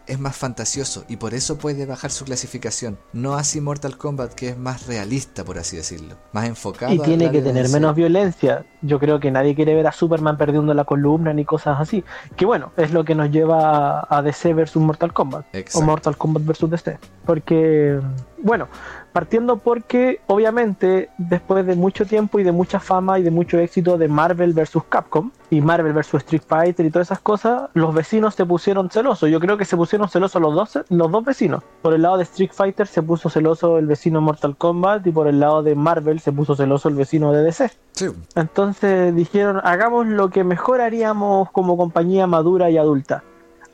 es más fantasioso y por eso puede bajar su clasificación. No así Mortal Kombat que es más realista, por así decirlo. Más enfocado Y tiene que tener menos violencia. Yo creo que nadie quiere ver a Superman perdiendo la columna ni cosas así. Que bueno, es lo que nos lleva a- a DC versus Mortal Kombat. Exacto. O Mortal Kombat versus DC. Porque, bueno, partiendo porque obviamente después de mucho tiempo y de mucha fama y de mucho éxito de Marvel versus Capcom y Marvel versus Street Fighter y todas esas cosas, los vecinos se pusieron celosos. Yo creo que se pusieron celosos los dos, los dos vecinos. Por el lado de Street Fighter se puso celoso el vecino Mortal Kombat y por el lado de Marvel se puso celoso el vecino de DC. Sí, Entonces dijeron, hagamos lo que mejor haríamos como compañía madura y adulta.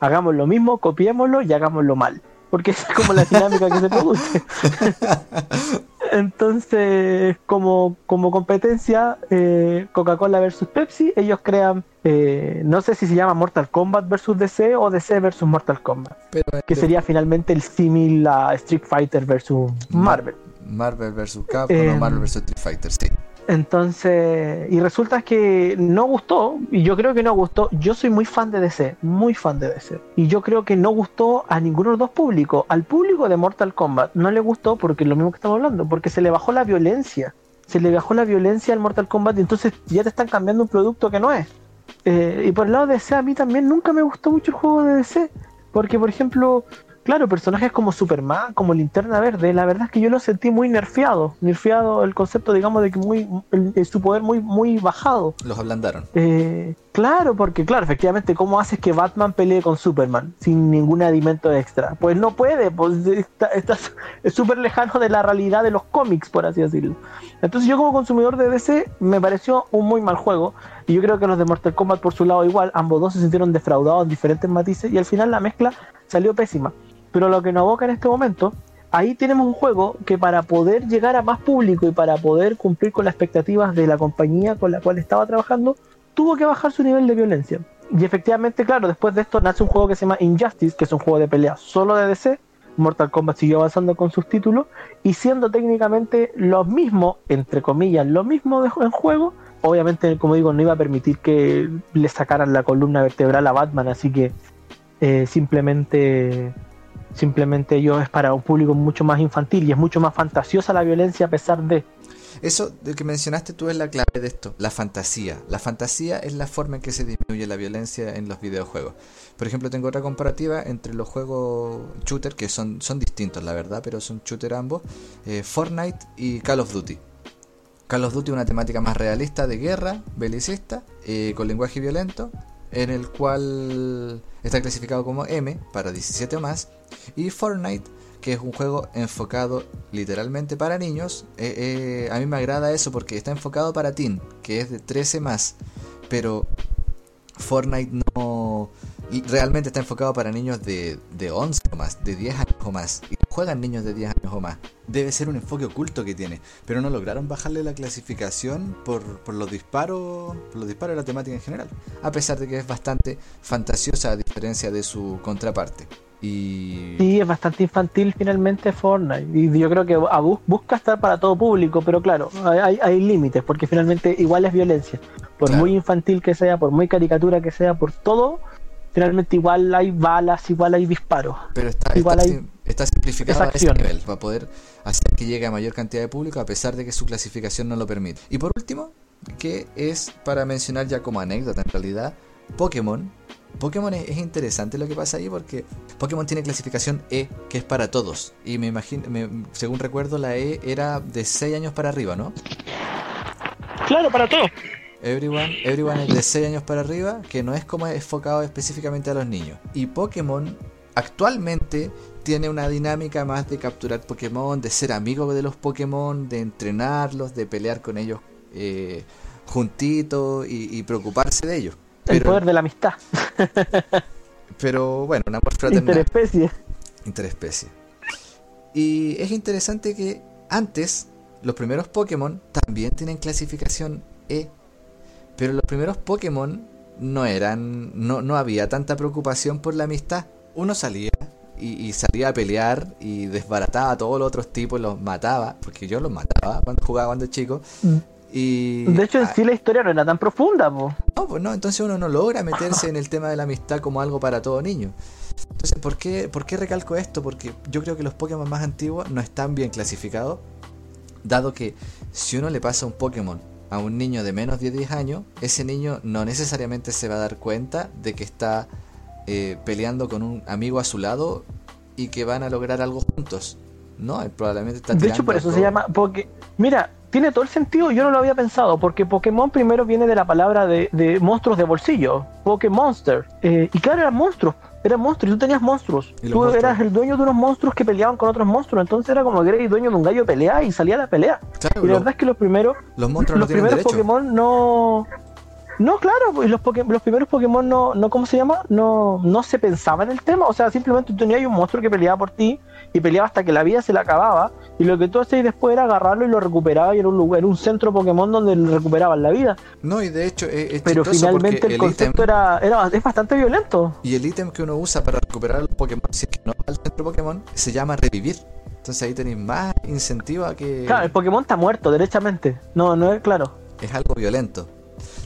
Hagamos lo mismo, copiémoslo y hagámoslo mal. Porque es como la dinámica que se produce. Entonces, como, como competencia, eh, Coca-Cola versus Pepsi, ellos crean, eh, no sé si se llama Mortal Kombat versus DC o DC versus Mortal Kombat, pero que de- sería finalmente el símil a Street Fighter versus Marvel. Marvel vs. Capcom o Eh, Marvel vs. Street Fighter, sí. Entonces, y resulta que no gustó, y yo creo que no gustó. Yo soy muy fan de DC, muy fan de DC. Y yo creo que no gustó a ninguno de los dos públicos. Al público de Mortal Kombat no le gustó porque es lo mismo que estamos hablando, porque se le bajó la violencia. Se le bajó la violencia al Mortal Kombat y entonces ya te están cambiando un producto que no es. Eh, y por el lado de DC, a mí también nunca me gustó mucho el juego de DC. Porque, por ejemplo, claro, personajes como Superman, como Linterna Verde, la verdad es que yo lo sentí muy nerfeado. Nerfeado el concepto, digamos, de que muy el- su poder muy, muy bajado. Los ablandaron. Eh, claro, porque claro, efectivamente, ¿cómo haces que Batman pelee con Superman sin ningún alimento extra? Pues no puede, pues está, está- es súper lejano de la realidad de los cómics, por así decirlo. Entonces yo como consumidor de DC me pareció un muy mal juego y yo creo que los de Mortal Kombat por su lado igual, ambos dos se sintieron defraudados en diferentes matices y al final la mezcla salió pésima. Pero lo que nos aboca en este momento, ahí tenemos un juego que para poder llegar a más público y para poder cumplir con las expectativas de la compañía con la cual estaba trabajando, tuvo que bajar su nivel de violencia. Y efectivamente, claro, después de esto nace un juego que se llama Injustice, que es un juego de pelea solo de DC. Mortal Kombat siguió avanzando con sus títulos y siendo técnicamente lo mismo, entre comillas, lo mismo de- en juego, obviamente, como digo, no iba a permitir que le sacaran la columna vertebral a Batman, así que eh, simplemente simplemente ello es para un público mucho más infantil y es mucho más fantasiosa la violencia a pesar de Eso de que mencionaste tú es la clave de esto, la fantasía. La fantasía es la forma en que se disminuye la violencia en los videojuegos. Por ejemplo, tengo otra comparativa entre los juegos shooter, que son, son distintos, la verdad, pero son shooter ambos, eh, Fortnite y Call of Duty. Call of Duty una temática más realista de guerra, belicista, eh, con lenguaje violento, en el cual está clasificado como M para 17 o más, y Fortnite, que es un juego enfocado literalmente para niños. Eh, eh, a mí me agrada eso porque está enfocado para teen, que es de 13 más, pero Fortnite no y realmente está enfocado para niños de, de 11 o más, de 10 años o más. Y juegan niños de 10 años o más. Debe ser un enfoque oculto que tiene. Pero no lograron bajarle la clasificación por, por los disparos. Por los disparos de la temática en general. A pesar de que es bastante fantasiosa a diferencia de su contraparte. Y. Sí, es bastante infantil finalmente Fortnite. Y yo creo que bus- busca estar para todo público, pero claro, hay, hay límites, porque finalmente igual es violencia. Por Claro. muy infantil que sea, por muy caricatura que sea, por todo, finalmente igual hay balas, igual hay disparos. Pero está, Igual está, hay- está simplificado a ese nivel. Para poder hacer que llegue a mayor cantidad de público a pesar de que su clasificación no lo permite. Y por último, que es para mencionar ya como anécdota en realidad, Pokémon. Pokémon es, es interesante lo que pasa ahí porque Pokémon tiene clasificación E, que es para todos. Y me imagino, me- según recuerdo, la E era de 6 años para arriba, ¿no? Claro, para todo. Everyone, everyone es de 6 años para arriba, que no es como enfocado específicamente a los niños. Y Pokémon actualmente tiene una dinámica más de capturar Pokémon, de ser amigo de los Pokémon, de entrenarlos, de pelear con ellos eh, juntitos y, y preocuparse de ellos. El Pero, poder de la amistad, pero bueno, un amor fraternal. interespecie. Interespecie. Y es interesante que antes los primeros Pokémon también tienen clasificación E. Pero los primeros Pokémon no eran. No, no había tanta preocupación por la amistad. Uno salía y, y salía a pelear y desbarataba a todos los otros tipos, los mataba. Porque yo los mataba cuando jugaba cuando chico. Y. De hecho, en sí la historia no era tan profunda, po. No, pues no, entonces uno no logra meterse en el tema de la amistad como algo para todo niño. Entonces, ¿por qué, ¿por qué recalco esto? Porque yo creo que los Pokémon más antiguos no están bien clasificados, dado que si uno le pasa un Pokémon a un niño de menos de 10 años, ese niño no necesariamente se va a dar cuenta de que está eh, peleando con un amigo a su lado y que van a lograr algo juntos. No, él probablemente está De hecho, por eso se llama. Porque, mira, tiene todo el sentido. Yo no lo había pensado. Porque Pokémon primero viene de la palabra de, de monstruos de bolsillo. Pokémonster. Eh, y claro, eran monstruos. Eran monstruos. Y tú tenías monstruos. Tú monstruos- eras el dueño de unos monstruos que peleaban con otros monstruos. Entonces era como que eres dueño de un gallo de pelea y salía a la pelea. Claro, Y la verdad es que los primeros. los monstruos los primeros. Pokémon no. No, claro, pues, los, los primeros Pokémon no, no, ¿cómo se llama? No, no se pensaba en el tema, o sea, simplemente tú tenías un monstruo que peleaba por ti y peleaba hasta que la vida se le acababa y lo que tú hacías después era agarrarlo y lo recuperaba y era un lugar, era un centro Pokémon donde le recuperaban la vida, No, y de hecho es, es pero finalmente el, ítem- concepto era, era es bastante violento. Y el ítem que uno usa para recuperar los Pokémon, si es que no va al centro Pokémon, se llama revivir. Entonces ahí tenéis más incentivo a que Claro, el Pokémon está muerto, derechamente. No, no es claro. es algo violento.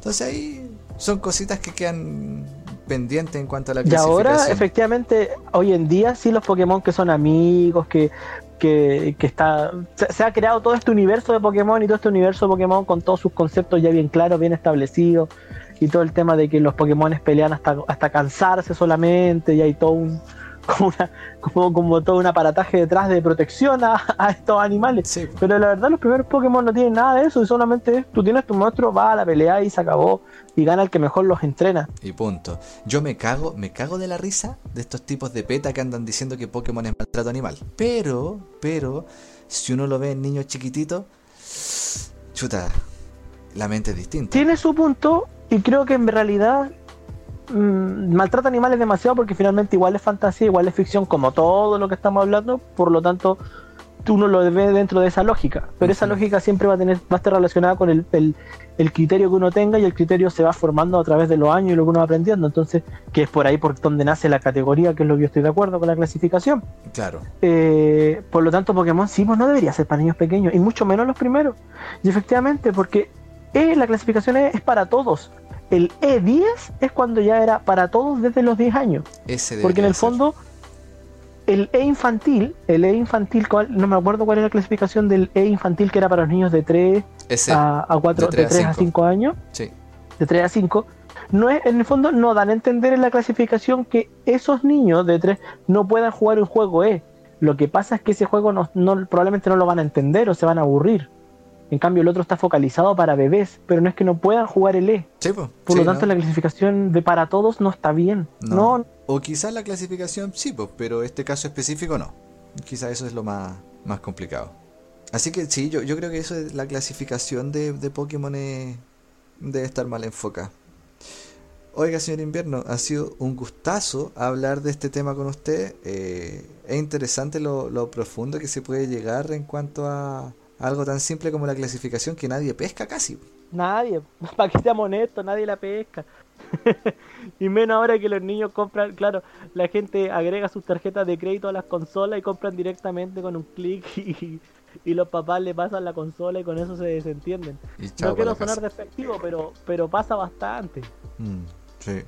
Entonces ahí son cositas que quedan pendientes en cuanto a la Y ahora, clasificación. efectivamente, hoy en día sí los Pokémon que son amigos, que, que, que está se, se ha creado todo este universo de Pokémon y todo este universo de Pokémon con todos sus conceptos ya bien claros, bien establecidos y todo el tema de que los Pokémon pelean hasta, hasta cansarse solamente y hay todo un como, una, como, como todo un aparataje detrás de protección a, a estos animales. Sí, Pero la verdad los primeros Pokémon no tienen nada de eso y solamente tú tienes tu monstruo, va a la pelea y se acabó y gana el que mejor los entrena. y punto. Yo me cago, me cago de la risa de estos tipos de peta que andan diciendo que Pokémon es maltrato animal. Pero, pero, si uno lo ve en niños chiquititos, chuta, la mente es distinta. tiene su punto y creo que en realidad mm, maltrata animales demasiado porque finalmente igual es fantasía, igual es ficción como todo lo que estamos hablando, por lo tanto uno lo ve dentro de esa lógica, pero esa lógica siempre va a tener va a estar relacionada con el, el- el criterio que uno tenga y el criterio se va formando a través de los años y lo que uno va aprendiendo, entonces que es por ahí por donde nace la categoría, que es lo que yo estoy de acuerdo con la clasificación. Claro. Eh, por lo tanto, Pokémon sí, pues no debería ser para niños pequeños, y mucho menos los primeros. Y efectivamente, porque la clasificación es para todos. El E10 es cuando ya era para todos desde los 10 años. Ese Porque en el ser. fondo, el E infantil, el E infantil, no me acuerdo cuál es la clasificación del E infantil que era para los niños de 3 Ese, a, a 4, de de tres a 3 a cinco. 5 años, sí. de 3 a 5, no es, en el fondo no dan a entender en la clasificación que esos niños de 3 no puedan jugar un juego E. Lo que pasa es que ese juego no, no- probablemente no lo van a entender o se van a aburrir. En cambio, el otro está focalizado para bebés, pero no es que no puedan jugar el E. Sí, po. Por Sí, lo tanto, ¿no? la clasificación de para todos no está bien. No. No, O quizás la clasificación sí, pues, pero este caso específico no. Quizás eso es lo más, más complicado. Así que sí, yo, yo creo que eso es la clasificación de, de Pokémon es- debe estar mal enfocada. Oiga, señor Invierno, ha sido un gustazo hablar de este tema con usted. Eh, es interesante lo, lo profundo que se puede llegar en cuanto a algo tan simple como la clasificación que nadie pesca casi. Nadie, para que seamos honestos, nadie la pesca. y menos ahora que los niños compran, claro, la gente agrega sus tarjetas de crédito a las consolas y compran directamente con un clic y, y los papás le pasan la consola y con eso se desentienden. No quiero sonar despectivo, pero, pero pasa bastante. Mm, sí.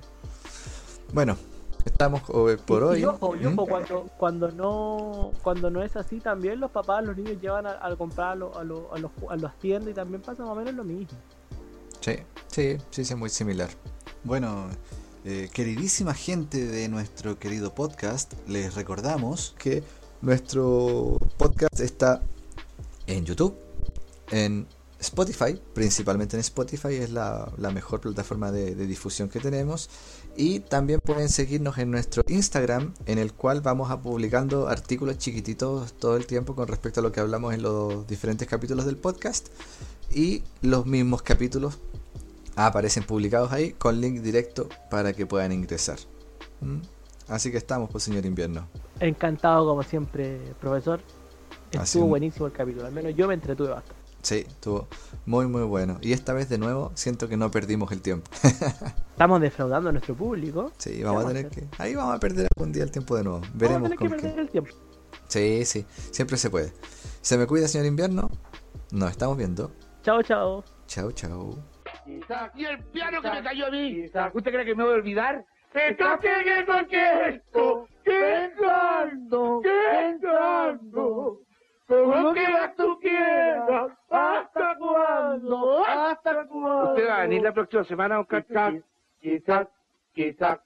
Bueno, estamos eh, por hoy. y ojo, y ¿Mm? ojo, cuando, cuando no cuando no es así también los papás, los niños llevan a, a comprar a, lo- a, lo- a los, a las tiendas y también pasa más o menos lo mismo. Sí, sí, sí, sí, es muy similar. Bueno, eh, queridísima gente de nuestro querido podcast, les recordamos que nuestro podcast está en YouTube, en Spotify, principalmente en Spotify, es la, la mejor plataforma de, de difusión que tenemos. Y también pueden seguirnos en nuestro Instagram, en el cual vamos a publicando artículos chiquititos todo el tiempo con respecto a lo que hablamos en los diferentes capítulos del podcast. Y los mismos capítulos aparecen publicados ahí con link directo para que puedan ingresar. ¿Mm? Así que estamos, pues señor invierno. Encantado como siempre, profesor. Estuvo buenísimo el capítulo, al menos yo me entretuve bastante. Sí, estuvo muy muy bueno. Y esta vez de nuevo siento que no perdimos el tiempo. Estamos defraudando a nuestro público. Sí, vamos a tener que... Ahí vamos a perder algún día el tiempo de nuevo. Veremos Vamos a tener que perder qué. el tiempo. Sí, sí, siempre se puede. Se me cuida, señor invierno. Nos estamos viendo. Chao, chao. Chao, chao. Y el piano que me cayó a mí. ¿Usted cree que me voy a olvidar? Está que coqueto, pensando, pensando, como que más tú quieras, hasta cuándo, hasta cuándo. ¿Usted va a venir la próxima semana, don Carlos? Quizás, quizás, quizás,